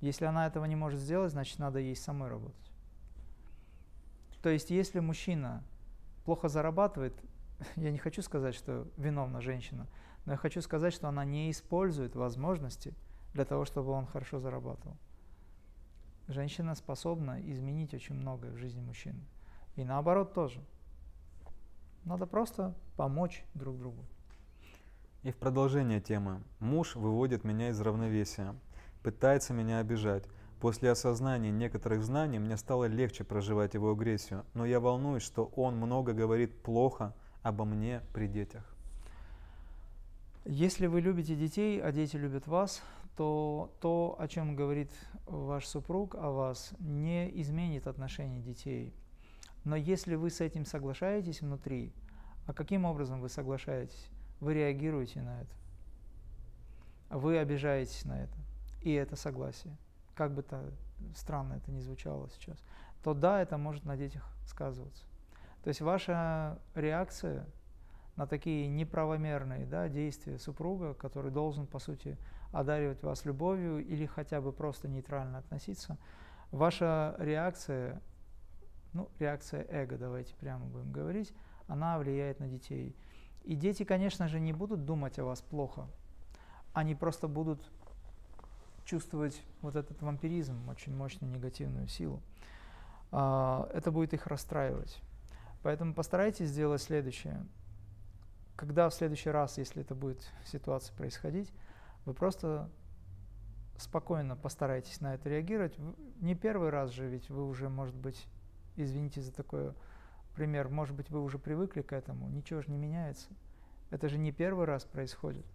Если она этого не может сделать, значит надо ей самой работать. То есть если мужчина плохо зарабатывает, <laughs> я не хочу сказать, что виновна женщина, но я хочу сказать, что она не использует возможности для того, чтобы он хорошо зарабатывал женщина способна изменить очень многое в жизни мужчины. И наоборот тоже. Надо просто помочь друг другу. И в продолжение темы. Муж выводит меня из равновесия, пытается меня обижать. После осознания некоторых знаний мне стало легче проживать его агрессию, но я волнуюсь, что он много говорит плохо обо мне при детях. Если вы любите детей, а дети любят вас, то то, о чем говорит ваш супруг о вас, не изменит отношение детей. Но если вы с этим соглашаетесь внутри, а каким образом вы соглашаетесь? Вы реагируете на это. Вы обижаетесь на это. И это согласие. Как бы то странно это ни звучало сейчас. То да, это может на детях сказываться. То есть ваша реакция на такие неправомерные да, действия супруга, который должен, по сути, одаривать вас любовью или хотя бы просто нейтрально относиться, ваша реакция, ну, реакция эго, давайте прямо будем говорить, она влияет на детей. И дети, конечно же, не будут думать о вас плохо, они просто будут чувствовать вот этот вампиризм, очень мощную негативную силу. А, это будет их расстраивать. Поэтому постарайтесь сделать следующее. Когда в следующий раз, если это будет ситуация происходить, вы просто спокойно постарайтесь на это реагировать. Не первый раз же, ведь вы уже, может быть, извините за такой пример, может быть, вы уже привыкли к этому, ничего же не меняется. Это же не первый раз происходит.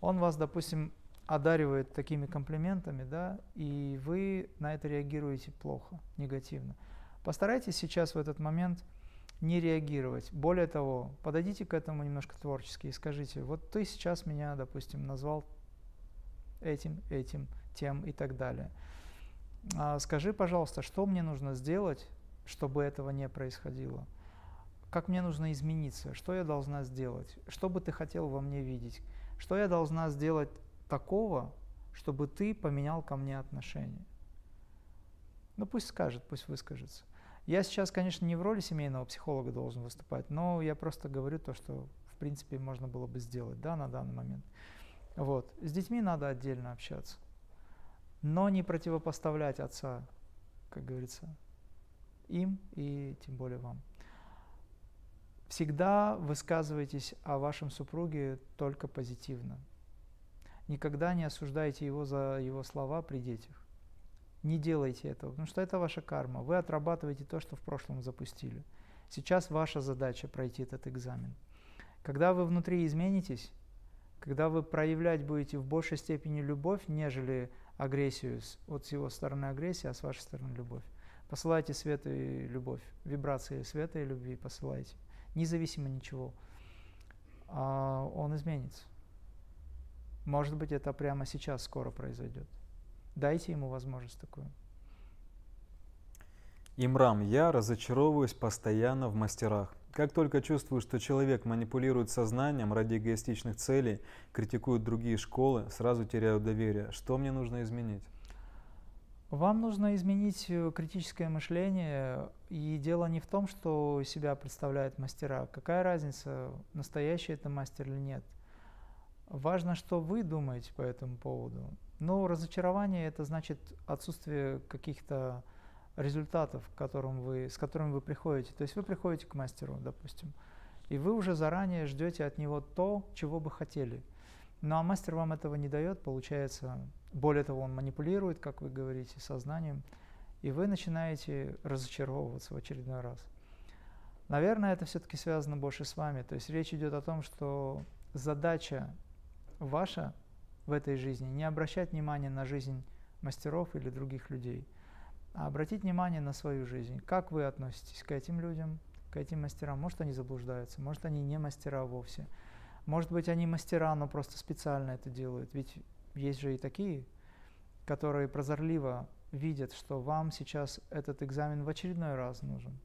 Он вас, допустим, одаривает такими комплиментами, да, и вы на это реагируете плохо, негативно. Постарайтесь сейчас в этот момент не реагировать. Более того, подойдите к этому немножко творчески и скажите, вот ты сейчас меня, допустим, назвал этим, этим, тем и так далее. А скажи, пожалуйста, что мне нужно сделать, чтобы этого не происходило? Как мне нужно измениться? Что я должна сделать? Что бы ты хотел во мне видеть? Что я должна сделать такого, чтобы ты поменял ко мне отношение? Ну пусть скажет, пусть выскажется. Я сейчас, конечно, не в роли семейного психолога должен выступать, но я просто говорю то, что в принципе можно было бы сделать да, на данный момент. Вот. С детьми надо отдельно общаться, но не противопоставлять отца, как говорится, им и тем более вам. Всегда высказывайтесь о вашем супруге только позитивно. Никогда не осуждайте его за его слова при детях. Не делайте этого, потому что это ваша карма. Вы отрабатываете то, что в прошлом запустили. Сейчас ваша задача пройти этот экзамен. Когда вы внутри изменитесь, когда вы проявлять будете в большей степени любовь, нежели агрессию, вот с его стороны агрессия, а с вашей стороны любовь. Посылайте свет и любовь, вибрации света и любви посылайте. независимо ничего, а, он изменится. Может быть, это прямо сейчас скоро произойдет. Дайте ему возможность такую. Имрам, я разочаровываюсь постоянно в мастерах. Как только чувствую, что человек манипулирует сознанием ради эгоистичных целей, критикует другие школы, сразу теряю доверие. Что мне нужно изменить? Вам нужно изменить э, критическое мышление, и дело не в том, что себя представляют мастера. Какая разница, настоящий это мастер или нет. Важно, что вы думаете по этому поводу. Но разочарование – это значит отсутствие каких-то результатов, к которым вы, с которыми вы приходите. То есть вы приходите к мастеру, допустим, и вы уже заранее ждете от него то, чего бы хотели. Ну а мастер вам этого не дает, получается, более того, он манипулирует, как вы говорите, сознанием, и вы начинаете разочаровываться в очередной раз. Наверное, это все-таки связано больше с вами. То есть речь идет о том, что задача ваша в этой жизни не обращать внимания на жизнь мастеров или других людей, а обратить внимание на свою жизнь. Как вы относитесь к этим людям, к этим мастерам? Может, они заблуждаются, может, они не мастера вовсе. Может быть, они мастера, но просто специально это делают. Ведь есть же и такие, которые прозорливо видят, что вам сейчас этот экзамен в очередной раз нужен.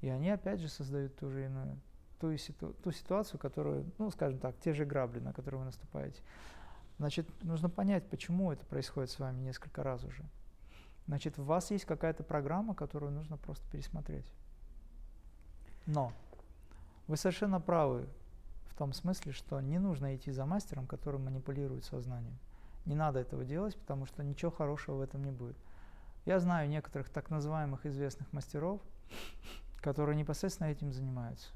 И они опять же создают ту же иную, ту, ситу, ту ситуацию, которую, ну, скажем так, те же грабли, на которые вы наступаете. Значит, нужно понять, почему это происходит с вами несколько раз уже. Значит, у вас есть какая-то программа, которую нужно просто пересмотреть. Но вы совершенно правы в том смысле, что не нужно идти за мастером, который манипулирует сознанием. Не надо этого делать, потому что ничего хорошего в этом не будет. Я знаю некоторых так называемых известных мастеров, которые непосредственно этим занимаются.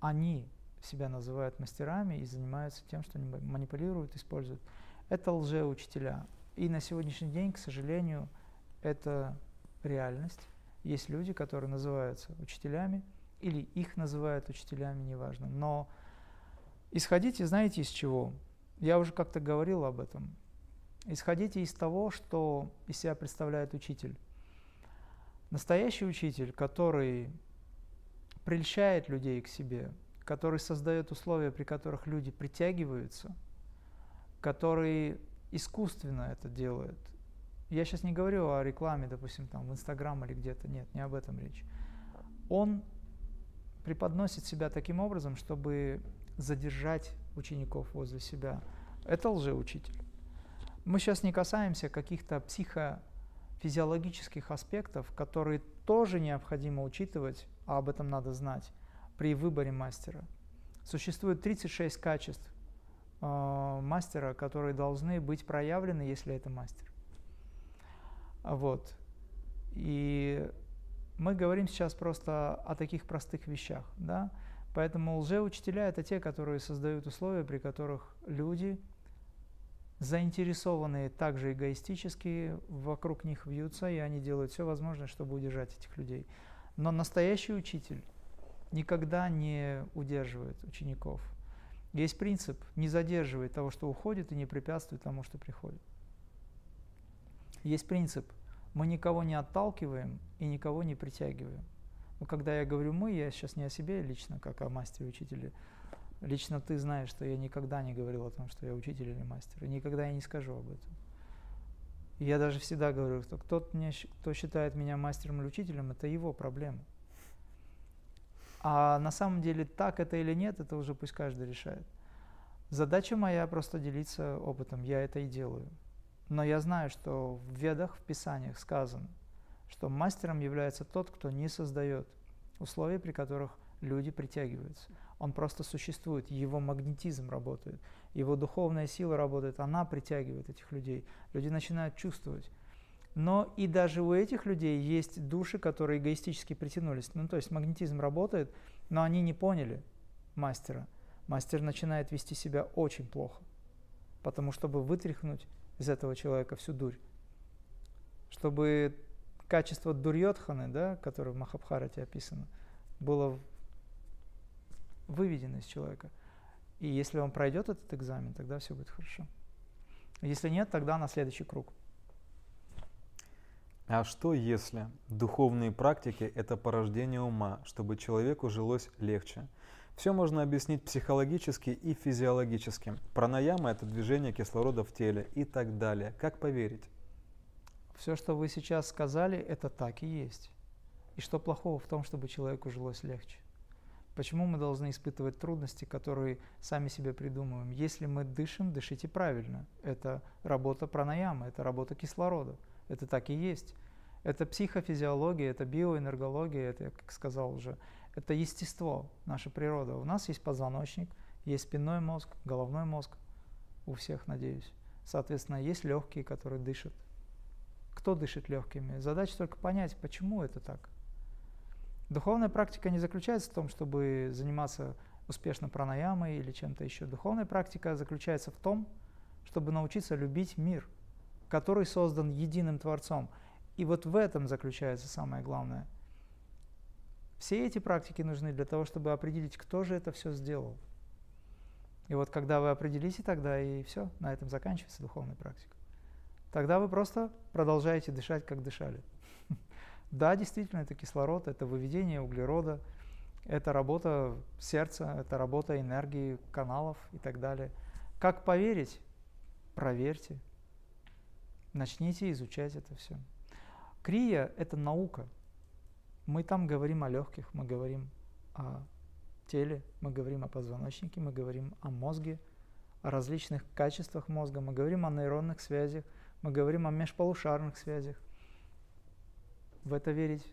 Они себя называют мастерами и занимаются тем, что они манипулируют, используют. Это лжеучителя. И на сегодняшний день, к сожалению, это реальность. Есть люди, которые называются учителями, или их называют учителями, неважно. Но исходите, знаете, из чего? Я уже как-то говорил об этом. Исходите из того, что из себя представляет учитель. Настоящий учитель, который прельщает людей к себе, который создает условия, при которых люди притягиваются, который искусственно это делает. Я сейчас не говорю о рекламе, допустим, там в Инстаграм или где-то, нет, не об этом речь. Он преподносит себя таким образом, чтобы задержать учеников возле себя. Это лжеучитель. Мы сейчас не касаемся каких-то психофизиологических аспектов, которые тоже необходимо учитывать, а об этом надо знать при выборе мастера. Существует 36 качеств э, мастера, которые должны быть проявлены, если это мастер. Вот. И мы говорим сейчас просто о таких простых вещах, да. Поэтому лжеучителя – это те, которые создают условия, при которых люди, заинтересованные также эгоистически, вокруг них вьются, и они делают все возможное, чтобы удержать этих людей. Но настоящий учитель никогда не удерживает учеников. Есть принцип – не задерживает того, что уходит, и не препятствует тому, что приходит. Есть принцип – мы никого не отталкиваем и никого не притягиваем. Но когда я говорю «мы», я сейчас не о себе лично, как о мастере-учителе. Лично ты знаешь, что я никогда не говорил о том, что я учитель или мастер, и никогда я не скажу об этом. И я даже всегда говорю, что кто, кто считает меня мастером или учителем, это его проблема. А на самом деле так это или нет, это уже пусть каждый решает. Задача моя просто делиться опытом, я это и делаю. Но я знаю, что в ведах, в писаниях сказано, что мастером является тот, кто не создает условия, при которых люди притягиваются. Он просто существует, его магнетизм работает, его духовная сила работает, она притягивает этих людей. Люди начинают чувствовать. Но и даже у этих людей есть души, которые эгоистически притянулись. Ну, то есть магнетизм работает, но они не поняли мастера. Мастер начинает вести себя очень плохо, потому чтобы вытряхнуть из этого человека всю дурь, чтобы качество Дурьотханы, да, которое в Махабхарате описано, было выведено из человека. И если он пройдет этот экзамен, тогда все будет хорошо. Если нет, тогда на следующий круг. А что если духовные практики – это порождение ума, чтобы человеку жилось легче? Все можно объяснить психологически и физиологически. Пранаяма – это движение кислорода в теле и так далее. Как поверить? Все, что вы сейчас сказали, это так и есть. И что плохого в том, чтобы человеку жилось легче? Почему мы должны испытывать трудности, которые сами себе придумываем? Если мы дышим, дышите правильно. Это работа пранаямы, это работа кислорода. Это так и есть. Это психофизиология, это биоэнергология, это, как сказал уже, это естество, наша природа. У нас есть позвоночник, есть спинной мозг, головной мозг, у всех, надеюсь. Соответственно, есть легкие, которые дышат. Кто дышит легкими? Задача только понять, почему это так. Духовная практика не заключается в том, чтобы заниматься успешно пранаямой или чем-то еще. Духовная практика заключается в том, чтобы научиться любить мир, который создан единым Творцом. И вот в этом заключается самое главное. Все эти практики нужны для того, чтобы определить, кто же это все сделал. И вот когда вы определите, тогда и все, на этом заканчивается духовная практика. Тогда вы просто продолжаете дышать, как дышали. <laughs> Да, действительно, это кислород, это выведение углерода, это работа сердца, это работа энергии, каналов и так далее. Как поверить? Проверьте. Начните изучать это все. Крия – это наука. Мы там говорим о легких, мы говорим о теле, мы говорим о позвоночнике, мы говорим о мозге, о различных качествах мозга, мы говорим о нейронных связях, мы говорим о межполушарных связях в это верить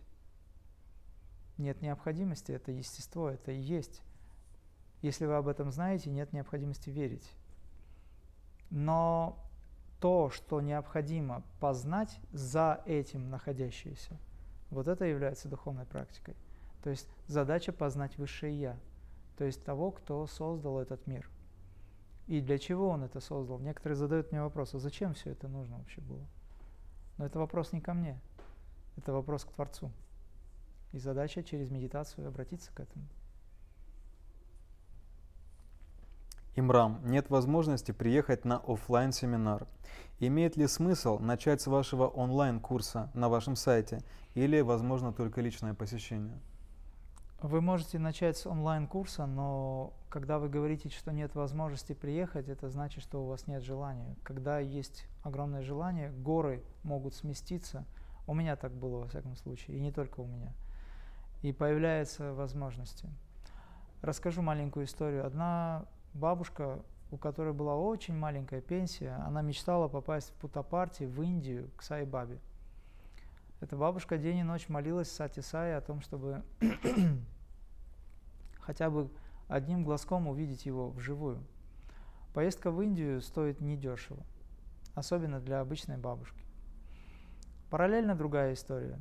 нет необходимости, это естество, это и есть. Если вы об этом знаете, нет необходимости верить. Но то, что необходимо познать за этим находящееся, вот это является духовной практикой. То есть задача познать высшее Я, то есть того, кто создал этот мир. И для чего он это создал? Некоторые задают мне вопрос, а зачем все это нужно вообще было? Но это вопрос не ко мне. Это вопрос к Творцу. И задача через медитацию обратиться к этому. Имрам, нет возможности приехать на офлайн семинар. Имеет ли смысл начать с вашего онлайн-курса на вашем сайте или, возможно, только личное посещение? Вы можете начать с онлайн-курса, но когда вы говорите, что нет возможности приехать, это значит, что у вас нет желания. Когда есть огромное желание, горы могут сместиться – у меня так было, во всяком случае, и не только у меня. И появляются возможности. Расскажу маленькую историю. Одна бабушка, у которой была очень маленькая пенсия, она мечтала попасть в Путапарти, в Индию, к Сай-Бабе. Эта бабушка день и ночь молилась Сати Сай о том, чтобы <clears throat> хотя бы одним глазком увидеть его вживую. Поездка в Индию стоит недешево, особенно для обычной бабушки. Параллельно другая история.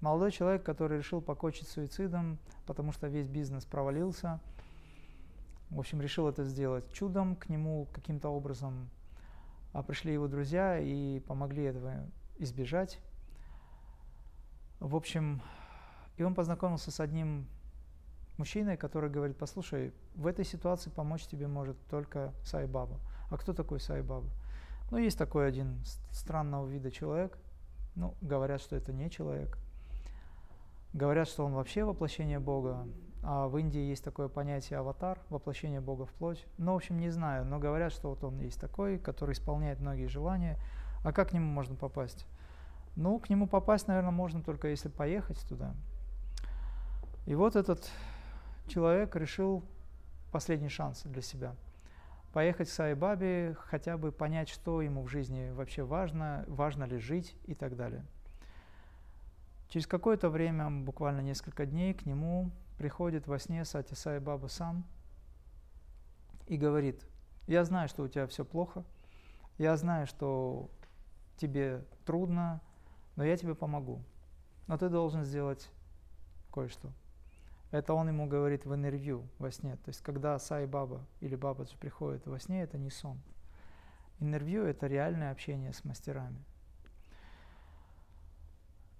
Молодой человек, который решил покончить суицидом, потому что весь бизнес провалился, в общем, решил это сделать чудом, к нему каким-то образом а пришли его друзья и помогли этого избежать. В общем, и он познакомился с одним мужчиной, который говорит, послушай, в этой ситуации помочь тебе может только Сайбаба. А кто такой Сайбаба? Ну, есть такой один странного вида человек – ну, говорят, что это не человек. Говорят, что он вообще воплощение Бога. А в Индии есть такое понятие аватар, воплощение Бога в плоть. Ну, в общем, не знаю, но говорят, что вот он есть такой, который исполняет многие желания. А как к нему можно попасть? Ну, к нему попасть, наверное, можно только если поехать туда. И вот этот человек решил последний шанс для себя – поехать к Сайбабе, хотя бы понять, что ему в жизни вообще важно, важно ли жить и так далее. Через какое-то время, буквально несколько дней, к нему приходит во сне Сати Сай Баба сам и говорит, я знаю, что у тебя все плохо, я знаю, что тебе трудно, но я тебе помогу. Но ты должен сделать кое-что. Это он ему говорит в интервью во сне. То есть, когда Сай Баба или Бабаджи приходит во сне, это не сон. Интервью – это реальное общение с мастерами.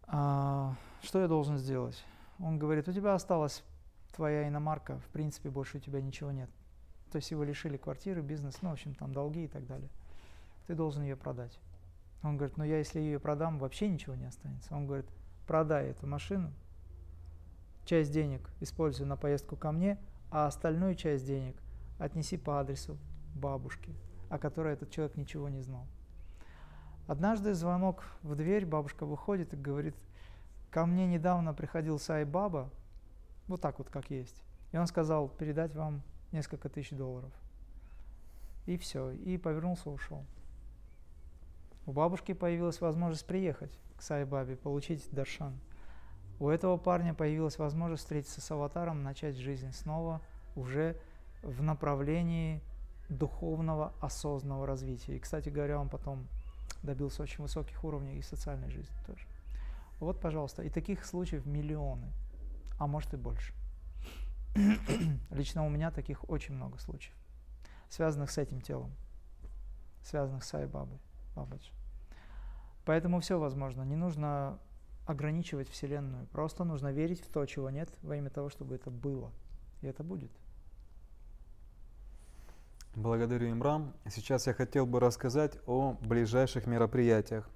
А, что я должен сделать? Он говорит, у тебя осталась твоя иномарка, в принципе, больше у тебя ничего нет. То есть его лишили квартиры, бизнес, ну, в общем, там долги и так далее. Ты должен ее продать. Он говорит, ну я если ее продам, вообще ничего не останется. Он говорит, продай эту машину, часть денег используй на поездку ко мне, а остальную часть денег отнеси по адресу бабушки, о которой этот человек ничего не знал. Однажды звонок в дверь, бабушка выходит и говорит, ко мне недавно приходил Сай Баба, вот так вот как есть, и он сказал передать вам несколько тысяч долларов. И все, и повернулся, ушел. У бабушки появилась возможность приехать к Сай Бабе, получить даршан. У этого парня появилась возможность встретиться с аватаром, начать жизнь снова уже в направлении духовного осознанного развития. И, кстати говоря, он потом добился очень высоких уровней и социальной жизни тоже. Вот, пожалуйста, и таких случаев миллионы, а может и больше. <clears throat> Лично у меня таких очень много случаев, связанных с этим телом, связанных с Айбабой, Бабаджи. Поэтому все возможно. Не нужно ограничивать Вселенную. Просто нужно верить в то, чего нет, во имя того, чтобы это было. И это будет. Благодарю, Имрам. Сейчас я хотел бы рассказать о ближайших мероприятиях.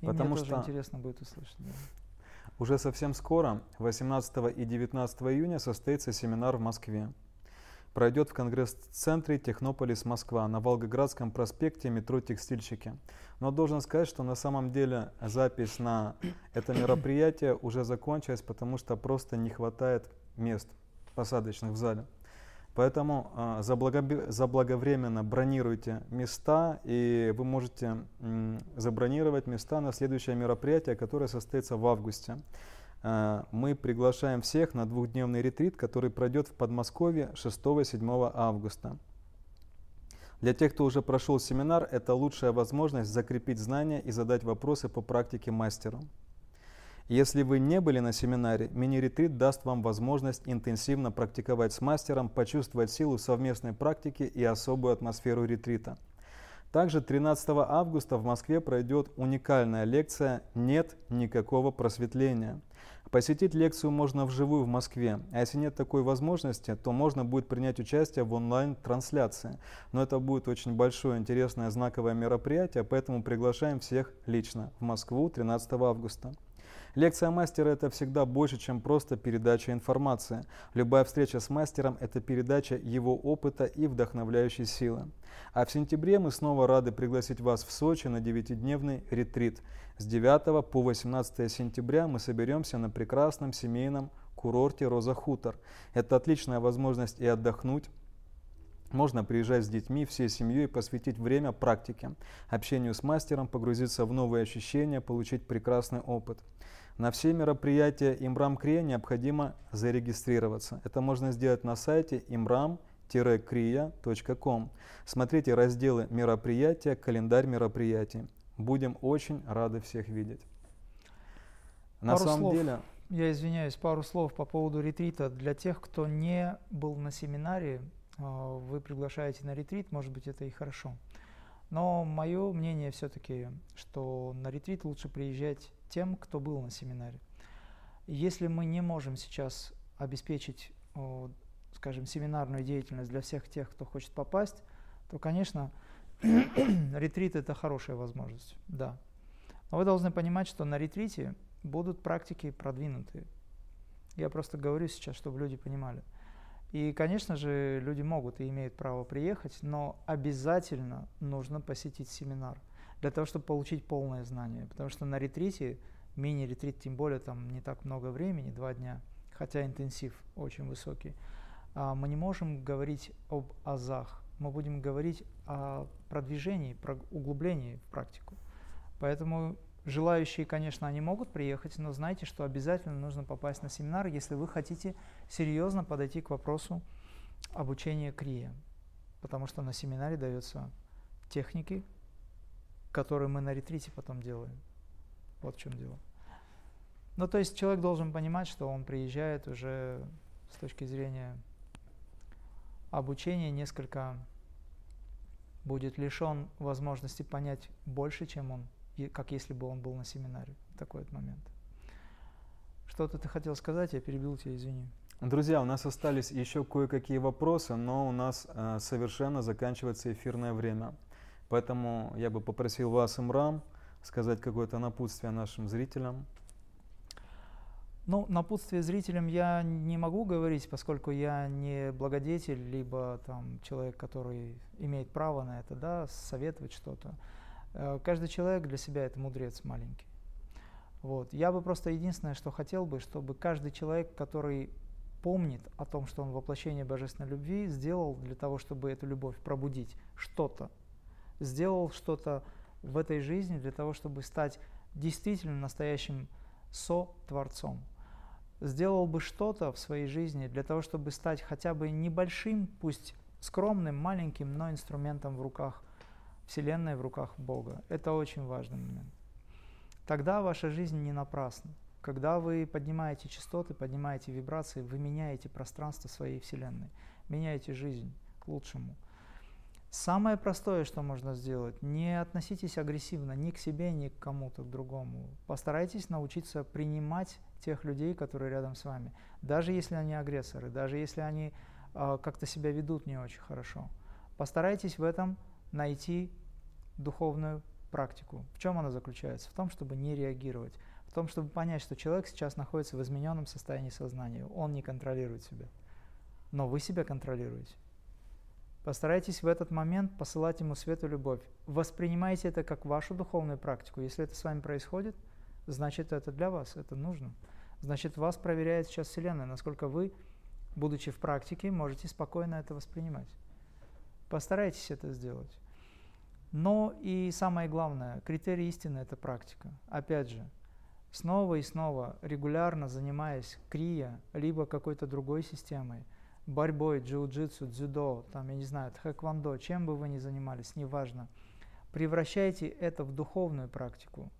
И потому мне тоже что интересно будет услышать. Да. Уже совсем скоро, 18 и 19 июня, состоится семинар в Москве. Пройдет в Конгресс-центре Технополис Москва на Волгоградском проспекте метро Текстильщики. Но должен сказать, что на самом деле запись на это мероприятие уже закончилась, потому что просто не хватает мест посадочных в зале. Поэтому э, заблаговременно бронируйте места, и вы можете э, забронировать места на следующее мероприятие, которое состоится в августе. Э, мы приглашаем всех на двухдневный ретрит, который пройдет в Подмосковье 6-7 августа. Для тех, кто уже прошел семинар, это лучшая возможность закрепить знания и задать вопросы по практике мастеру. Если вы не были на семинаре, мини-ретрит даст вам возможность интенсивно практиковать с мастером, почувствовать силу совместной практики и особую атмосферу ретрита. Также 13 августа в Москве пройдет уникальная лекция «Нет никакого просветления». Посетить лекцию можно вживую в Москве, а если нет такой возможности, то можно будет принять участие в онлайн-трансляции. Но это будет очень большое, интересное, знаковое мероприятие, поэтому приглашаем всех лично в Москву 13 августа. Лекция мастера – это всегда больше, чем просто передача информации. Любая встреча с мастером – это передача его опыта и вдохновляющей силы. А в сентябре мы снова рады пригласить вас в Сочи на 9-дневный ретрит. С 9 по 18 сентября мы соберемся на прекрасном семейном курорте Роза Хутор. Это отличная возможность и отдохнуть, можно приезжать с детьми, всей семьей, посвятить время практике, общению с мастером, погрузиться в новые ощущения, получить прекрасный опыт. На все мероприятия Имрам-Крия необходимо зарегистрироваться. Это можно сделать на сайте imram-kriya.com. Смотрите разделы мероприятия, календарь мероприятий. Будем очень рады всех видеть. На пару самом слов, деле... Я извиняюсь, пару слов по поводу ретрита. Для тех, кто не был на семинаре, а, вы приглашаете на ретрит, может быть, это и хорошо. Но мое мнение все-таки, что на ретрит лучше приезжать тем, кто был на семинаре. Если мы не можем сейчас обеспечить, скажем, семинарную деятельность для всех тех, кто хочет попасть, то, конечно, <clears throat> ретрит – это хорошая возможность, да. Но вы должны понимать, что на ретрите будут практики продвинутые. Я просто говорю сейчас, чтобы люди понимали. И, конечно же, люди могут и имеют право приехать, но обязательно нужно посетить семинар для того, чтобы получить полное знание. Потому что на ретрите, мини-ретрит, тем более там не так много времени, два дня, хотя интенсив очень высокий, а, мы не можем говорить об азах, мы будем говорить о продвижении, про углублении в практику. Поэтому желающие, конечно, они могут приехать, но знайте, что обязательно нужно попасть на семинар, если вы хотите серьезно подойти к вопросу обучения крия. Потому что на семинаре дается техники, которые мы на ретрите потом делаем. Вот в чем дело. Ну, то есть человек должен понимать, что он приезжает уже с точки зрения обучения несколько будет лишен возможности понять больше, чем он, как если бы он был на семинаре такой вот момент. Что-то ты хотел сказать, я перебил тебя, извини. Друзья, у нас остались еще кое-какие вопросы, но у нас э, совершенно заканчивается эфирное время. Поэтому я бы попросил вас, Имрам, сказать какое-то напутствие нашим зрителям? Ну, напутствие зрителям я не могу говорить, поскольку я не благодетель, либо там человек, который имеет право на это, да, советовать что-то. Э, каждый человек для себя это мудрец маленький. Вот. Я бы просто единственное, что хотел бы, чтобы каждый человек, который помнит о том, что он воплощение божественной любви, сделал для того, чтобы эту любовь пробудить что-то, сделал что-то в этой жизни для того, чтобы стать действительно настоящим со-творцом сделал бы что-то в своей жизни для того, чтобы стать хотя бы небольшим, пусть скромным, маленьким, но инструментом в руках Вселенной, в руках Бога. Это очень важный момент. Тогда ваша жизнь не напрасна. Когда вы поднимаете частоты, поднимаете вибрации, вы меняете пространство своей Вселенной, меняете жизнь к лучшему – Самое простое, что можно сделать, не относитесь агрессивно ни к себе, ни к кому-то другому. Постарайтесь научиться принимать тех людей, которые рядом с вами, даже если они агрессоры, даже если они э, как-то себя ведут не очень хорошо. Постарайтесь в этом найти духовную практику. В чем она заключается? В том, чтобы не реагировать, в том, чтобы понять, что человек сейчас находится в измененном состоянии сознания, он не контролирует себя, но вы себя контролируете. Постарайтесь в этот момент посылать ему свет и любовь. Воспринимайте это как вашу духовную практику. Если это с вами происходит, значит это для вас, это нужно. Значит, вас проверяет сейчас Вселенная, насколько вы, будучи в практике, можете спокойно это воспринимать. Постарайтесь это сделать. Но и самое главное, критерий истины – это практика. Опять же, снова и снова, регулярно занимаясь крия, либо какой-то другой системой – борьбой, джиу-джитсу, дзюдо, там, я не знаю, тхэквондо, чем бы вы ни занимались, неважно, превращайте это в духовную практику.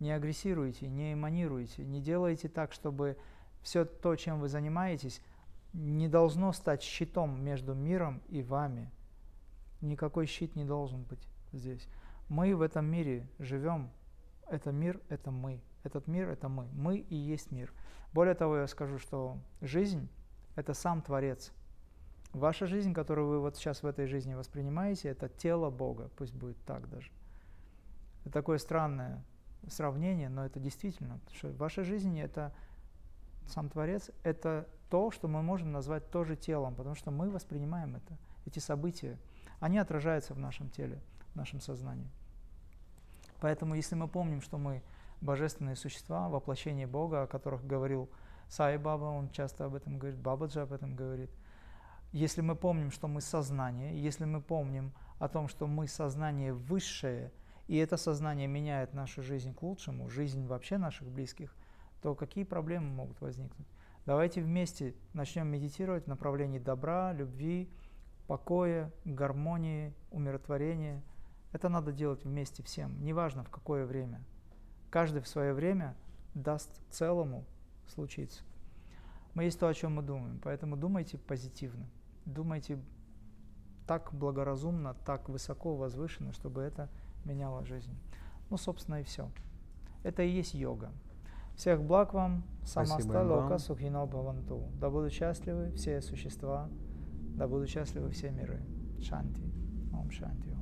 Не агрессируйте, не эманируйте, не делайте так, чтобы все то, чем вы занимаетесь, не должно стать щитом между миром и вами. Никакой щит не должен быть здесь. Мы в этом мире живем. Это мир, это мы. Этот мир – это мы. Мы и есть мир. Более того, я скажу, что жизнь это сам Творец. Ваша жизнь, которую вы вот сейчас в этой жизни воспринимаете, это тело Бога, пусть будет так даже. Это такое странное сравнение, но это действительно, что ваша жизнь – это сам Творец, это то, что мы можем назвать тоже телом, потому что мы воспринимаем это, эти события, они отражаются в нашем теле, в нашем сознании. Поэтому, если мы помним, что мы божественные существа, воплощение Бога, о которых говорил Сай Баба, он часто об этом говорит, Бабаджа об этом говорит. Если мы помним, что мы сознание, если мы помним о том, что мы сознание высшее, и это сознание меняет нашу жизнь к лучшему, жизнь вообще наших близких, то какие проблемы могут возникнуть? Давайте вместе начнем медитировать в направлении добра, любви, покоя, гармонии, умиротворения. Это надо делать вместе всем, неважно в какое время. Каждый в свое время даст целому случится. Мы есть то, о чем мы думаем, поэтому думайте позитивно, думайте так благоразумно, так высоко, возвышенно, чтобы это меняло жизнь. Ну, собственно, и все. Это и есть йога. Всех благ вам, самаста лока сухино бхаванту. Да будут счастливы все существа, да будут счастливы все миры. Шанти. Ом шанти.